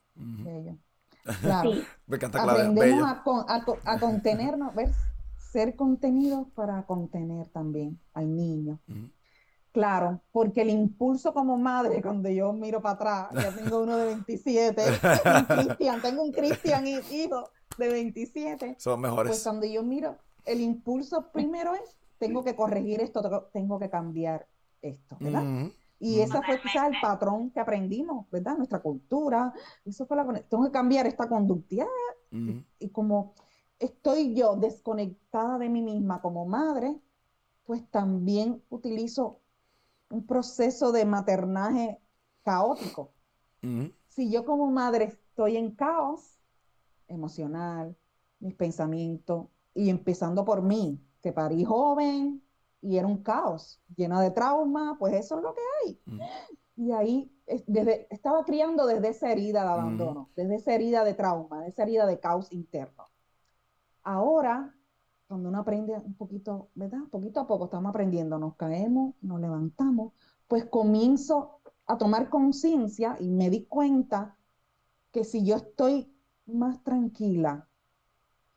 Claro. Me encanta Aprendemos a, a, a, contenernos, ver, ser contenidos para contener también al niño. Claro, porque el impulso como madre, cuando yo miro para atrás, ya tengo uno de 27, [LAUGHS] Cristian, tengo un Cristian hijo de 27. Son mejores. Pues cuando yo miro, el impulso primero es tengo que corregir esto, tengo que cambiar esto, ¿verdad? Y ese fue quizás el patrón que aprendimos, ¿verdad? Nuestra cultura, eso fue la tengo que cambiar esta conducta. y, como estoy yo desconectada de mí misma como madre, pues también utilizo un proceso de maternaje caótico. Si yo como madre estoy en caos emocional, mis pensamientos, y empezando por mí, que parí joven y era un caos, llena de trauma, pues eso es lo que hay. Mm. Y ahí desde, estaba criando desde esa herida de abandono, desde esa herida de trauma, de esa herida de caos interno. Ahora, cuando uno aprende un poquito, ¿verdad? Poquito a poco estamos aprendiendo, nos caemos, nos levantamos, pues comienzo a tomar conciencia y me di cuenta que si yo estoy más tranquila,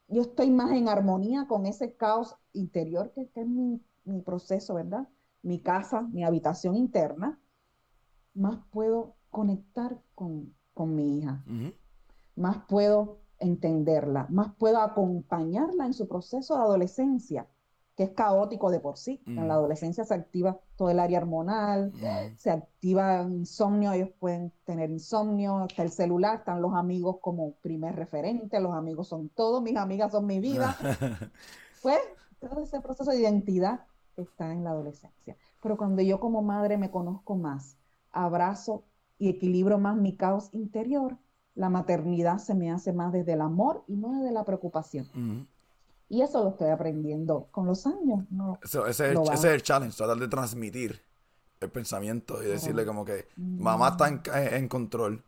yo estoy más en armonía con ese caos interior que, es mi, proceso, ¿verdad? Mi casa, mi habitación interna, más puedo conectar con, mi hija, más puedo entenderla, más puedo acompañarla en su proceso de adolescencia que es caótico de por sí. En la mm. adolescencia se activa todo el área hormonal, mm. se activa insomnio, ellos pueden tener insomnio, está el celular, están los amigos como primer referente, los amigos son todos, mis amigas son mi vida. [LAUGHS] pues todo ese proceso de identidad está en la adolescencia. Pero cuando yo como madre me conozco más, abrazo y equilibro más mi caos interior, la maternidad se me hace más desde el amor y no desde la preocupación. Mm. Y eso lo estoy aprendiendo con los años. No, ese, es el, ese, es el, challenge, tratar de transmitir el pensamiento y decirle como que mamá está en, en control,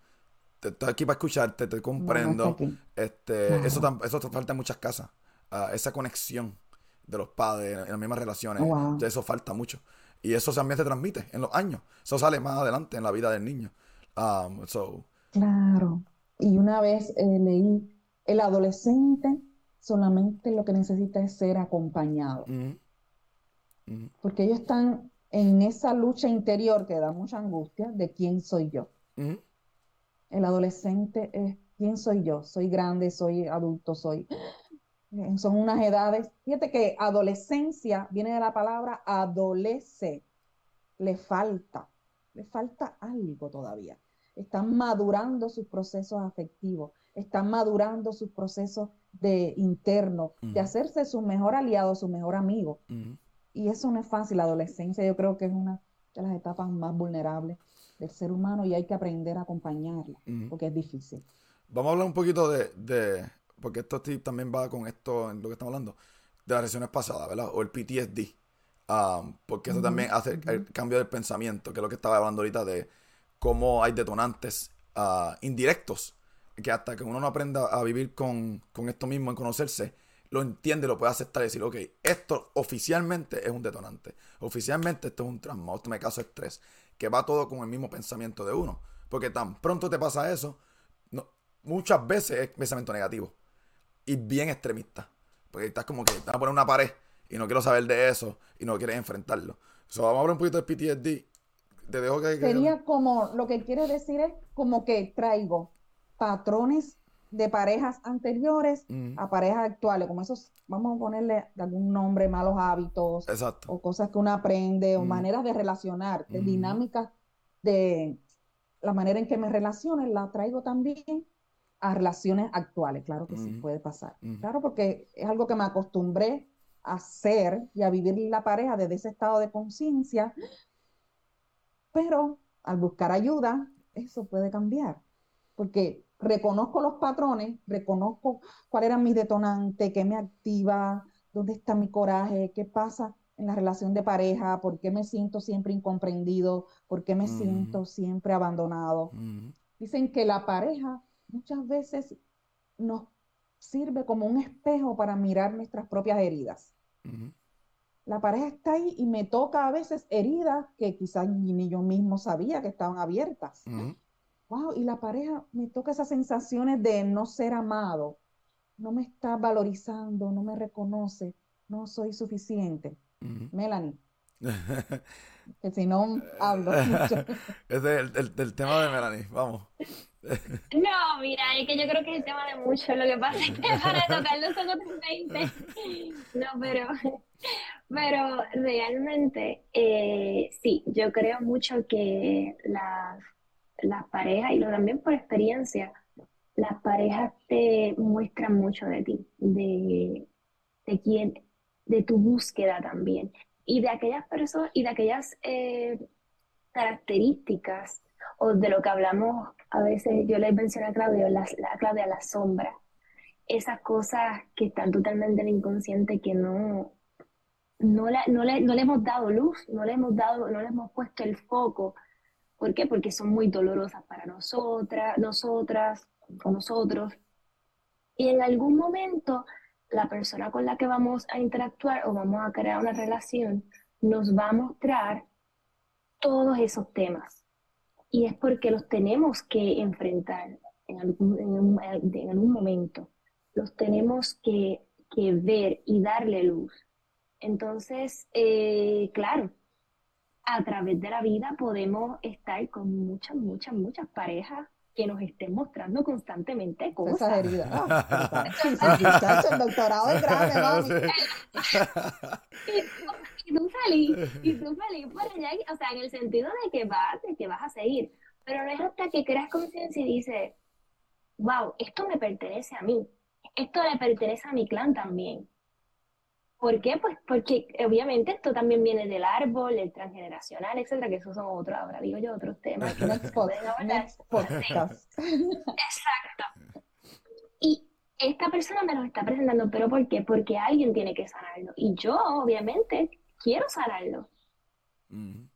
te estoy aquí para escucharte, te comprendo. este, eso, eso te falta en muchas casas, ah, esa conexión de los padres en las mismas relaciones, eso falta mucho. Y eso también se transmite en los años, eso sale más adelante en la vida del niño. Um, claro. y una vez eh, leí, el adolescente solamente lo que necesita es ser acompañado. Porque ellos están en esa lucha interior que da mucha angustia de quién soy yo. El adolescente es quién soy yo. Soy grande, soy adulto, soy... Eh, son unas edades. Fíjate que adolescencia viene de la palabra adolece. Le falta, le falta algo todavía. Están madurando sus procesos afectivos, están madurando sus procesos de interno, de hacerse su mejor aliado, su mejor amigo. Y eso no es fácil. La adolescencia yo creo que es una de las etapas más vulnerables del ser humano y hay que aprender a acompañarla, porque es difícil. Vamos a hablar un poquito de, porque esto también va con esto en lo que estamos hablando, de las lesiones pasadas, ¿verdad? O el PTSD. Um, porque eso también hace el cambio del pensamiento, que es lo que estaba hablando ahorita de cómo hay detonantes uh, indirectos, que hasta que uno no aprenda a vivir con, con esto mismo, en conocerse, lo entiende, lo puede aceptar y decir, ok, esto oficialmente es un detonante. Oficialmente esto es un trauma, esto me caso estrés, que va todo con el mismo pensamiento de uno. Porque tan pronto te pasa eso, no, muchas veces es pensamiento negativo y bien extremista. Porque estás como que te van a poner una pared y no quiero saber de eso y no quieres enfrentarlo. So, vamos a hablar un poquito de PTSD. Te dejo que... Sería como, lo que quiere decir es como que traigo patrones de parejas anteriores mm. a parejas actuales, como esos, vamos a ponerle algún nombre, malos hábitos, o cosas que uno aprende, o mm. maneras de relacionar, de mm. dinámicas de la manera en que me relaciono, la traigo también a relaciones actuales, claro que sí puede pasar. Claro, porque es algo que me acostumbré a hacer y a vivir la pareja desde ese estado de conciencia, pero al buscar ayuda, eso puede cambiar, porque reconozco los patrones, reconozco cuál era mi detonante, qué me activa, dónde está mi coraje, qué pasa en la relación de pareja, por qué me siento siempre incomprendido, por qué me siento siempre abandonado. Dicen que la pareja muchas veces nos sirve como un espejo para mirar nuestras propias heridas. La pareja está ahí y me toca a veces heridas que quizás ni yo mismo sabía que estaban abiertas wow, y la pareja me toca esas sensaciones de no ser amado, no me está valorizando, no me reconoce, no soy suficiente. Melanie. [LAUGHS] que si no hablo. [LAUGHS] Ese es el, tema de Melanie, vamos. No, mira, es que yo creo que es el tema de mucho. Lo que pasa es que [LAUGHS] para tocarlo son otros 20. No, pero, pero realmente, eh, sí, yo creo mucho que las las parejas, y lo también por experiencia, las parejas te muestran mucho de ti, de, de quién, de tu búsqueda también, y de aquellas personas, y de aquellas eh, características, o de lo que hablamos a veces, yo les mencioné a Claudia, la, la, Claudia, la sombra, esas cosas que están totalmente en el inconsciente que no, no, no, le, no le hemos dado luz, no le hemos dado, no le hemos puesto el foco ¿Por qué? Porque son muy dolorosas para nosotras, nosotras o nosotros. Y en algún momento la persona con la que vamos a interactuar o vamos a crear una relación nos va a mostrar todos esos temas. Y es porque los tenemos que enfrentar en algún, en algún momento. Los tenemos que, que, ver y darle luz. Entonces, eh, claro, a través de la vida podemos estar con muchas, muchas, muchas parejas que nos estén mostrando constantemente cosas. Esa herida. [LAUGHS] Ah, [LAUGHS] el doctorado es [LAUGHS] grande, mami. Y, tú salís, y [LAUGHS] tú salís por allá, o sea, en el sentido de que vas, de que vas a seguir. Pero no es hasta que creas conciencia y dices, wow, esto me pertenece a mí. Esto le pertenece a mi clan también. ¿Por qué? Pues porque obviamente esto también viene del árbol, el transgeneracional, etcétera, que esos son otros, ahora digo yo, otros temas que [LAUGHS] no Exacto. Y esta persona me lo está presentando, ¿pero por qué? Porque alguien tiene que sanarlo. Y yo, obviamente, quiero sanarlo.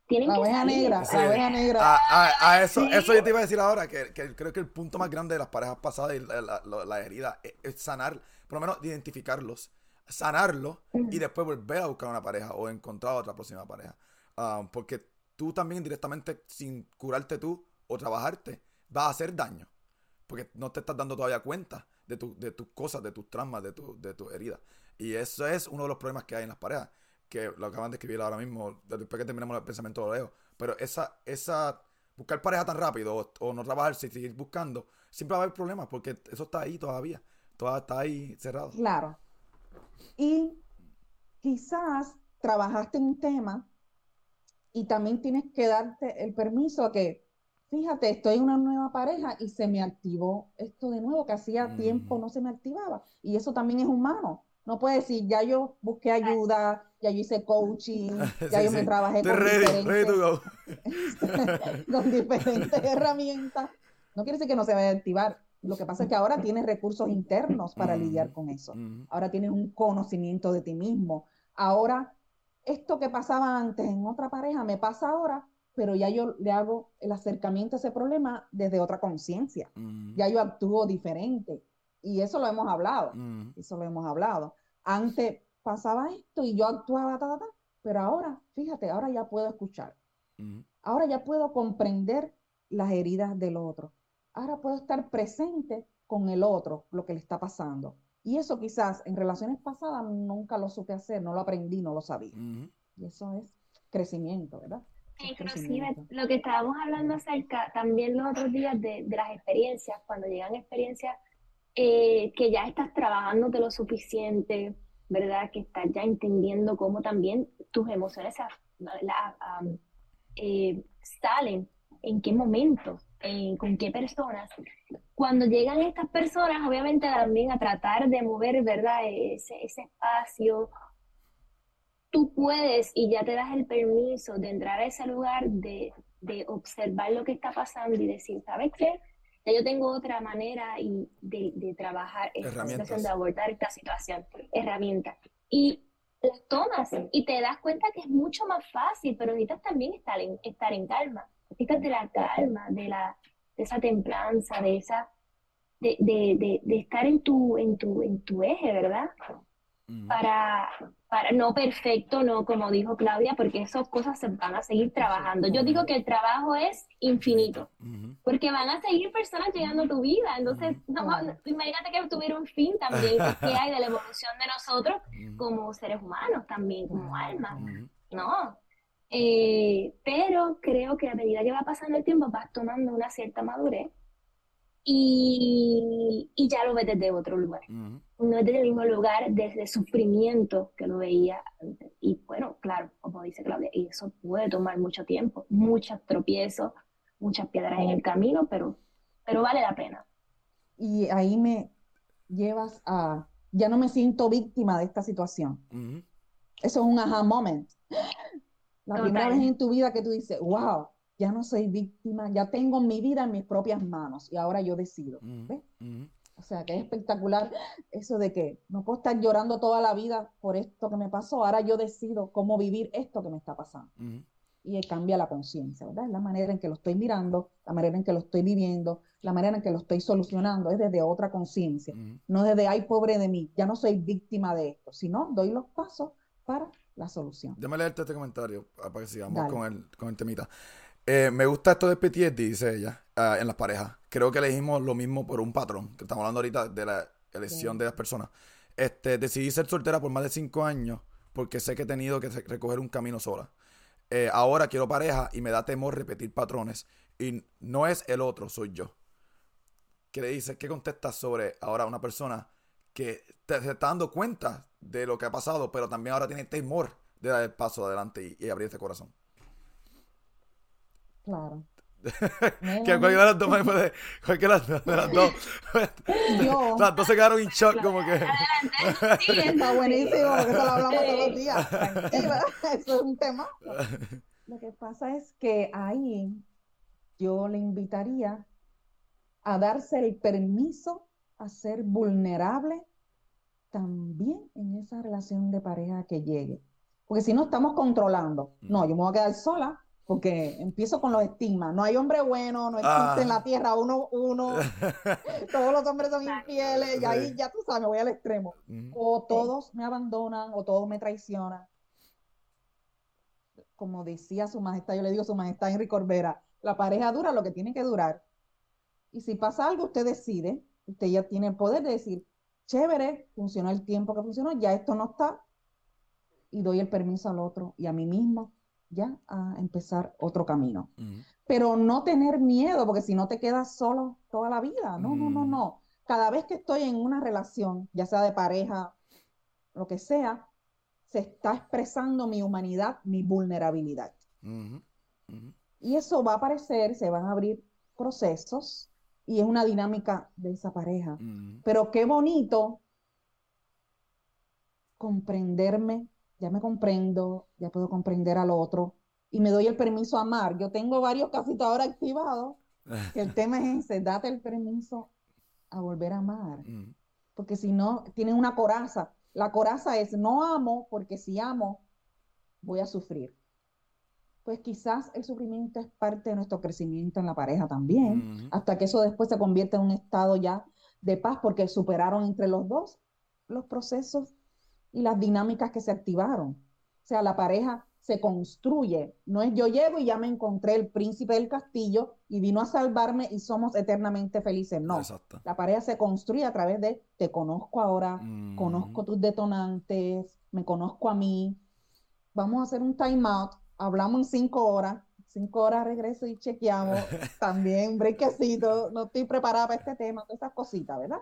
Tienen la oveja negra, la oveja negra. A, eso, eso yo te iba a decir ahora, que, creo que el punto más grande de las parejas pasadas y la, la, herida es, sanar, por lo menos identificarlos sanarlo y después volver a buscar una pareja o encontrar otra próxima pareja. Ah, porque tú también directamente, sin curarte tú o trabajarte, vas a hacer daño. porque no te estás dando todavía cuenta de, tu, de tus cosas, de tus traumas, de, tu, de tus heridas. Y eso es uno de los problemas que hay en las parejas, que lo acaban de escribir ahora mismo, después que terminemos el pensamiento lo leo. Pero esa, esa, buscar pareja tan rápido o, no trabajar, seguir buscando, siempre va a haber problemas porque eso está ahí todavía, todavía está ahí cerrado. Claro. Y quizás trabajaste en un tema y también tienes que darte el permiso a que, fíjate, estoy en una nueva pareja y se me activó esto de nuevo, que hacía mm. tiempo no se me activaba. Y eso también es humano. No puedes decir, ya yo busqué ayuda, ya yo hice coaching, [LAUGHS] ya yo me trabajé con, diferentes, [LAUGHS] con diferentes herramientas. No quiere decir que no se vaya a activar. Lo que pasa es que ahora tienes recursos internos para mm. lidiar con eso. Mm. Ahora tienes un conocimiento de ti mismo. Ahora esto que pasaba antes en otra pareja me pasa ahora, pero ya yo le hago el acercamiento a ese problema desde otra conciencia. Mm. Ya yo actúo diferente. Y eso lo hemos hablado. Mm. Eso lo hemos hablado. Antes pasaba esto y yo actuaba, ta, ta, ta, pero ahora, fíjate, ahora ya puedo escuchar. Mm. Ahora ya puedo comprender las heridas del otro. Ahora puedo estar presente con el otro, lo que le está pasando. Y eso quizás en relaciones pasadas nunca lo supe hacer, no lo aprendí, no lo sabía. Y eso es crecimiento, ¿verdad? Inclusive lo que estábamos hablando acerca también los otros días de, las experiencias, cuando llegan experiencias eh, que ya estás trabajando de lo suficiente, ¿verdad? Que estás ya entendiendo cómo también tus emociones eh, salen, en qué momentos con qué personas. Cuando llegan estas personas, obviamente también a tratar de mover, ¿verdad? Ese, ese espacio, tú puedes y ya te das el permiso de entrar a ese lugar, de, de observar lo que está pasando y decir, ¿sabes qué? Ya yo tengo otra manera y de, de trabajar esta situación, de abordar esta situación, herramientas. Y las tomas y te das cuenta que es mucho más fácil, pero necesitas también estar en, estar en calma de la calma, de, la, de esa templanza, de esa de, de, de, estar en tu, en tu, en tu eje, ¿verdad? Para, para, no perfecto, no como dijo Claudia, porque esas cosas se van a seguir trabajando. Yo digo que el trabajo es infinito, porque van a seguir personas llegando a tu vida. Entonces, imagínate que tuviera un fin también, que hay de la evolución de nosotros como seres humanos también, como almas. No, eh, pero creo que a medida que va pasando el tiempo vas tomando una cierta madurez y, y ya lo ves desde otro lugar. No es desde el mismo lugar, desde sufrimiento que lo veía antes. Y bueno, claro, como dice Claudia, y eso puede tomar mucho tiempo, muchos tropiezos, muchas piedras en el camino, pero, pero vale la pena. Y ahí me llevas a, ya no me siento víctima de esta situación. Eso es un aha moment. La primera vez en tu vida que tú dices, wow, ya no soy víctima, ya tengo mi vida en mis propias manos y ahora yo decido. O sea, que es espectacular eso de que no puedo estar llorando toda la vida por esto que me pasó, ahora yo decido cómo vivir esto que me está pasando. Y cambia la conciencia, ¿verdad? Es la manera en que lo estoy mirando, la manera en que lo estoy viviendo, la manera en que lo estoy solucionando, es desde otra conciencia, no desde, ay, pobre de mí, ya no soy víctima de esto, sino doy los pasos para la solución. Déjame leerte este comentario para que sigamos con el, con el temita. Eh, me gusta esto de PTSD, dice ella, ah, en las parejas. Creo que elegimos lo mismo por un patrón, que estamos hablando ahorita de la elección de las personas. Este, decidí ser soltera por más de cinco años porque sé que he tenido que recoger un camino sola. Eh, ahora quiero pareja y me da temor repetir patrones. Y no es el otro, soy yo. ¿Qué le dices? ¿Qué contestas sobre ahora una persona que te, se está dando cuenta de lo que ha pasado, pero también ahora tiene temor de dar el paso adelante y, abrir ese corazón. Claro. Que cualquiera de las dos puede, cualquiera de las dos [LAUGHS] Yo. las dos. Se quedaron en shock como que. Sí, está buenísimo porque eso lo hablamos todos los días. Eso es un tema. [LAUGHS] Lo que pasa es que ahí yo le invitaría a darse el permiso a ser vulnerable también en esa relación de pareja que llegue. Porque si no estamos controlando, no, yo me voy a quedar sola porque empiezo con los estigmas. No hay hombre bueno, no existe en la ah. tierra uno, uno. [LAUGHS] todos los hombres son infieles y ahí ya tú sabes, me voy al extremo. O todos me abandonan o todos me traicionan. Como decía su majestad, yo le digo su majestad Enrique Corbera, la pareja dura lo que tiene que durar. Y si pasa algo, usted decide, usted ya tiene el poder de decir, chévere, funcionó el tiempo que funcionó, ya esto no está, y doy el permiso al otro y a mí mismo ya a empezar otro camino. Pero no tener miedo, porque si no te quedas solo toda la vida. No, no, no, mm. no. Cada vez que estoy en una relación, ya sea de pareja, lo que sea, se está expresando mi humanidad, mi vulnerabilidad. Y eso va a aparecer, se van a abrir procesos y es una dinámica de esa pareja. Pero qué bonito comprenderme, ya me comprendo, ya puedo comprender al otro y me doy el permiso a amar. Yo tengo varios ahora activados. el [LAUGHS] tema es ese, date el permiso a volver a amar. Porque si no, tienen una coraza. La coraza es no amo porque si amo, voy a sufrir pues quizás el sufrimiento es parte de nuestro crecimiento en la pareja también, hasta que eso después se convierte en un estado ya de paz, porque superaron entre los dos los procesos y las dinámicas que se activaron. O sea, la pareja se construye, no es yo llego y ya me encontré el príncipe del castillo y vino a salvarme y somos eternamente felices. No, la pareja se construye a través de te conozco ahora, conozco tus detonantes, me conozco a mí, vamos a hacer un time out hablamos en cinco horas, cinco horas regreso y chequeamos, [LAUGHS] también brequecito, no estoy preparada para este tema, todas esas cositas, ¿verdad?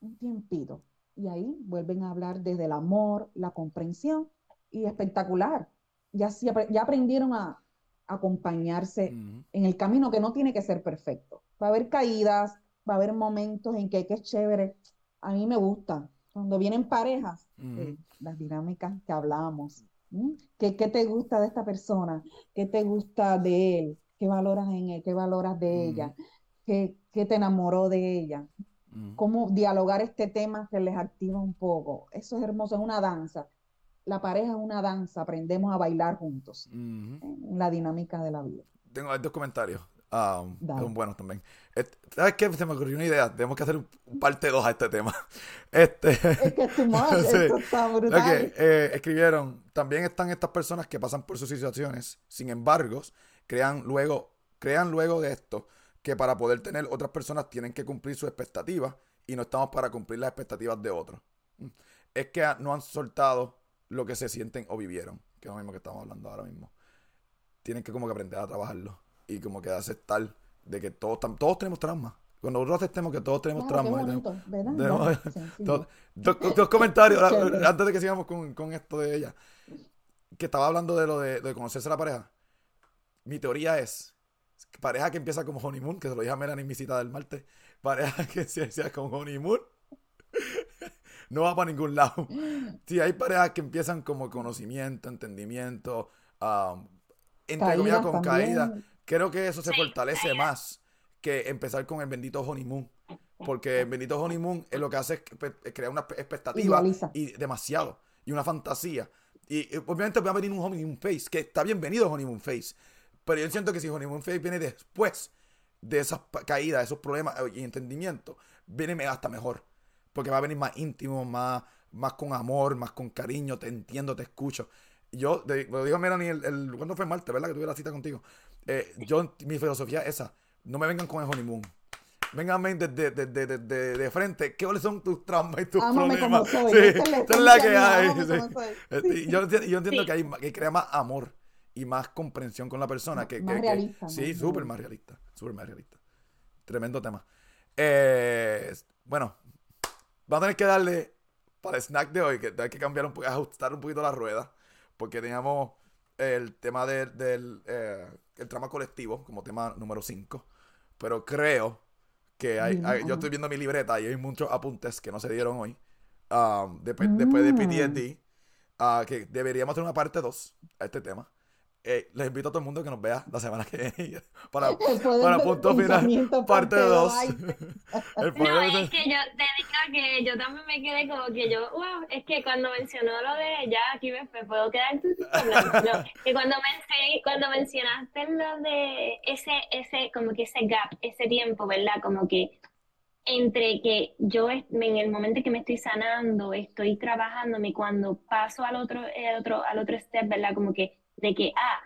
Un tiempito. Y ahí vuelven a hablar desde el amor, la comprensión, y espectacular. Ya, ya aprendieron a, acompañarse en el camino que no tiene que ser perfecto. Va a haber caídas, va a haber momentos en que, que es chévere. A mí me gusta. Cuando vienen parejas, eh, las dinámicas que hablamos, ¿Qué, te gusta de esta persona? ¿Qué te gusta de él? ¿Qué valoras en él? ¿Qué valoras de ella? ¿Qué, te enamoró de ella? ¿Cómo dialogar este tema que les activa un poco? Eso es hermoso, es una danza. La pareja es una danza, aprendemos a bailar juntos en la dinámica de la vida. Tengo dos comentarios. Um, son buenos también. ¿Sabes qué? Se me ocurrió una idea. Tenemos que hacer un, parte 2 a este tema. [LAUGHS] Este, es que tu madre, [LAUGHS] está brutal. Eh, escribieron, también están estas personas que pasan por sus situaciones, sin embargo, crean luego, crean luego de esto que para poder tener otras personas tienen que cumplir sus expectativas y no estamos para cumplir las expectativas de otros. Mm. Es que no han soltado lo que se sienten o vivieron, que es lo mismo que estamos hablando ahora mismo. Tienen que como que aprender a trabajarlo y como que aceptar de que todos, todos tenemos traumas. Cuando nosotros aceptemos que todos tenemos traumas. dos, comentarios antes de que sigamos con, con, esto de ella. Que estaba hablando de lo de, de, conocerse a la pareja. Mi teoría es pareja que empieza como honeymoon, que se lo dije a Melanie en mi cita del martes. Pareja [LAUGHS] que se empieza como honeymoon. [LAUGHS] no va para ningún lado. [GASPS] Sí, hay parejas que empiezan como conocimiento, entendimiento, um, entre comillas con caída Creo que eso se fortalece más que empezar con el bendito honeymoon. Porque el bendito honeymoon es lo que hace es crear una expectativa y demasiado. Y una fantasía. Y, obviamente va a venir un honeymoon face, que está bienvenido honeymoon face. Pero yo siento que si honeymoon face viene después de esas caídas, esos problemas eh, y entendimiento, viene hasta mejor. Porque va a venir más íntimo, más, más con amor, más con cariño, te entiendo, te escucho. Yo, lo digo a Melanie, el, el, ¿cuándo fue Marte, verdad? Que tuve la cita contigo. Eh, yo, mi filosofía es esa. No me vengan con el honeymoon. Vénganme de, de, de, de, de frente. ¿Qué son tus traumas y tus Ámame problemas? Como soy. Sí, es la que hay. Sí. Yo, yo, entiendo que, hay, que crea más amor y más comprensión con la persona. Que, más realista. sí, súper más realista. Súper más realista. Tremendo tema. Eh, bueno, vamos a tener que darle para el snack de hoy, que hay que cambiar un poco, ajustar un poquito la rueda, porque teníamos el tema del eh, el trama colectivo como tema número 5. Pero creo que hay, yo estoy viendo mi libreta y hay muchos apuntes que no se dieron hoy. Um, después, después de PTSD, uh, que deberíamos hacer una parte 2 a este tema. Eh, les invito a todo el mundo que nos vea la semana que viene [LAUGHS] para, para punto final, [LAUGHS] parte 2. [LAUGHS] no, es que yo te digo que yo también me quedé como que yo, wow, es que cuando mencionó lo de, ya aquí me, puedo quedar, no, que cuando, cuando mencionaste lo de ese, ese, como que ese gap, ese tiempo, ¿verdad? Como que entre que yo en el momento que me estoy sanando, estoy trabajándome, cuando paso al otro, al otro, al otro step, ¿verdad? Como que de que, ah,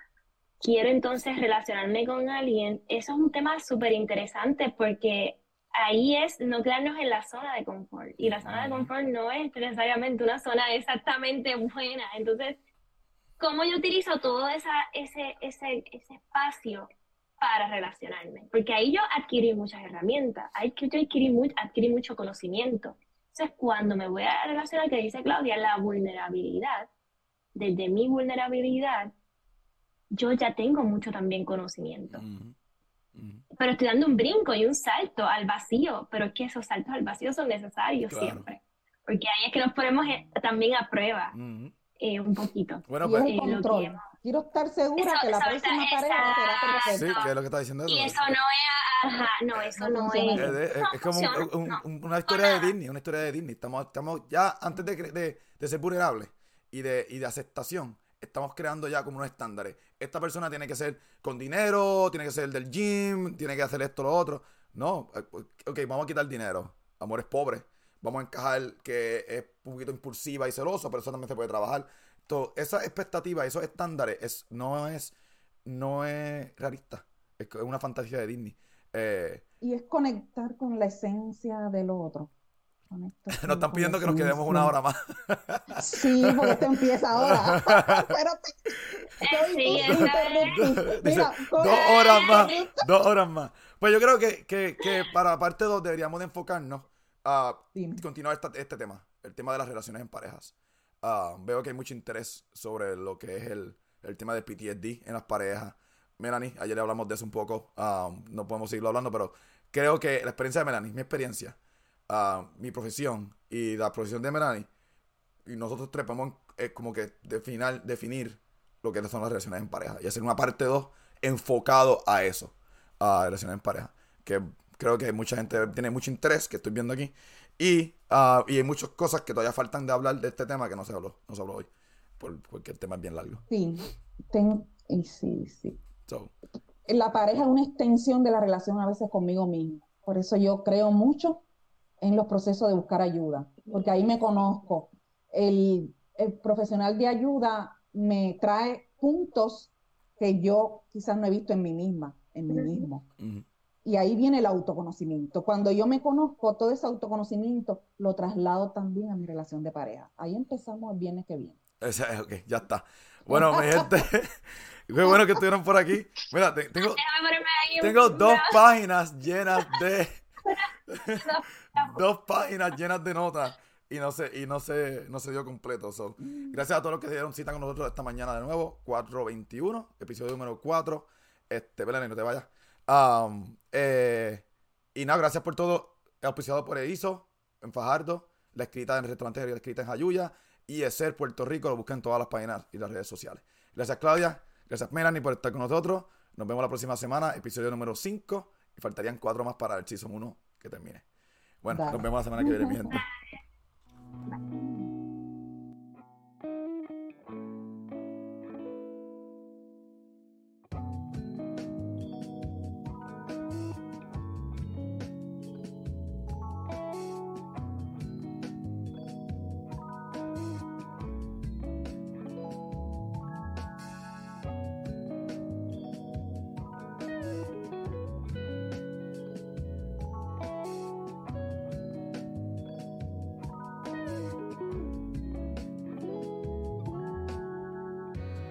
quiero entonces relacionarme con alguien, eso es un tema súper interesante porque ahí es no quedarnos en la zona de confort. Y la zona de confort no es necesariamente una zona exactamente buena. Entonces, ¿cómo yo utilizo todo esa, ese, ese, ese espacio para relacionarme? Porque ahí yo adquirí muchas herramientas, ahí yo adquirí, adquirí mucho conocimiento. Entonces, cuando me voy a relacionar, que dice Claudia, la vulnerabilidad, desde mi vulnerabilidad, yo ya tengo mucho también conocimiento. Pero estoy dando un brinco y un salto al vacío, pero es que esos saltos al vacío son necesarios siempre, porque ahí es que nos ponemos eh, también a prueba eh, un poquito. Bueno, pues, eh, control. Quiero estar segura que la próxima pareja será perfecta. Sí, que es lo que está diciendo. Y eso no es, ajá, no, eso no, es. Es, como una historia de Disney, una historia de Disney. Estamos, estamos ya antes de, de, de ser vulnerables y de, y de aceptación estamos creando ya como unos estándares. Esta persona tiene que ser con dinero, tiene que ser del gym, tiene que hacer esto, lo otro. No, eh, ok, vamos a quitar dinero. Amor es pobre. Vamos a encajar que es un poquito impulsiva y celoso, pero eso también se puede trabajar. Todo, esa expectativa, esos estándares, es, no, es, no es realista. Es una fantasía de Disney. Eh, y es conectar con la esencia del otro. [LAUGHS] Nos están pidiendo que nos quedemos una hora más. Sí, porque esto empieza ahora. [LAUGHS] dos horas más. Dos horas más. Pues yo creo que, que, que para parte 2 deberíamos de enfocarnos a continuar este tema, el tema de las relaciones en parejas. Ah, veo que hay mucho interés sobre lo que es el, el tema de PTSD en las parejas. Melanie, ayer hablamos de eso un poco. Ah, no podemos seguirlo hablando, pero creo que la experiencia de Melanie, mi experiencia, a mi profesión y la profesión de Melanie, y nosotros tres podemos eh, como que definir, definir lo que son las relaciones en pareja y hacer una parte 2 enfocado a eso, a relaciones en pareja, que creo que mucha gente tiene mucho interés, que estoy viendo aquí, y, uh, y hay muchas cosas que todavía faltan de hablar de este tema que no se habló, no se habló hoy, porque el tema es bien largo. Sí, sí, sí. la pareja es una extensión de la relación a veces conmigo mismo, por eso yo creo mucho en los procesos de buscar ayuda, porque ahí me conozco. El, profesional de ayuda me trae puntos que yo quizás no he visto en mí misma, en mí mismo. Y ahí viene el autoconocimiento. Cuando yo me conozco, todo ese autoconocimiento lo traslado también a mi relación de pareja. Ahí empezamos el viernes que viene. ok, ya está. Bueno, mi gente, [LAUGHS] qué bueno que estuvieron por aquí. Mira, tengo, tengo dos páginas llenas de [LAUGHS] [LAUGHS] [LAUGHS] dos páginas llenas de notas y no se, y no se, no se dio completo. gracias a todos los que se dieron cita con nosotros esta mañana de nuevo. 421, episodio número 4. Este, Belén, no te vayas. Eh, y nada, gracias por todo. Auspiciado por EISO, en Fajardo, la escrita en el restaurante la escrita en Jayuya y ser Puerto Rico. Lo buscan en todas las páginas y las redes sociales. Gracias, Claudia. Gracias, Melanie, por estar con nosotros. Nos vemos la próxima semana, episodio número 5. Y faltarían cuatro más para el Season 1 que termine. Bueno, nos vemos la semana que viene, mi gente. [LAUGHS]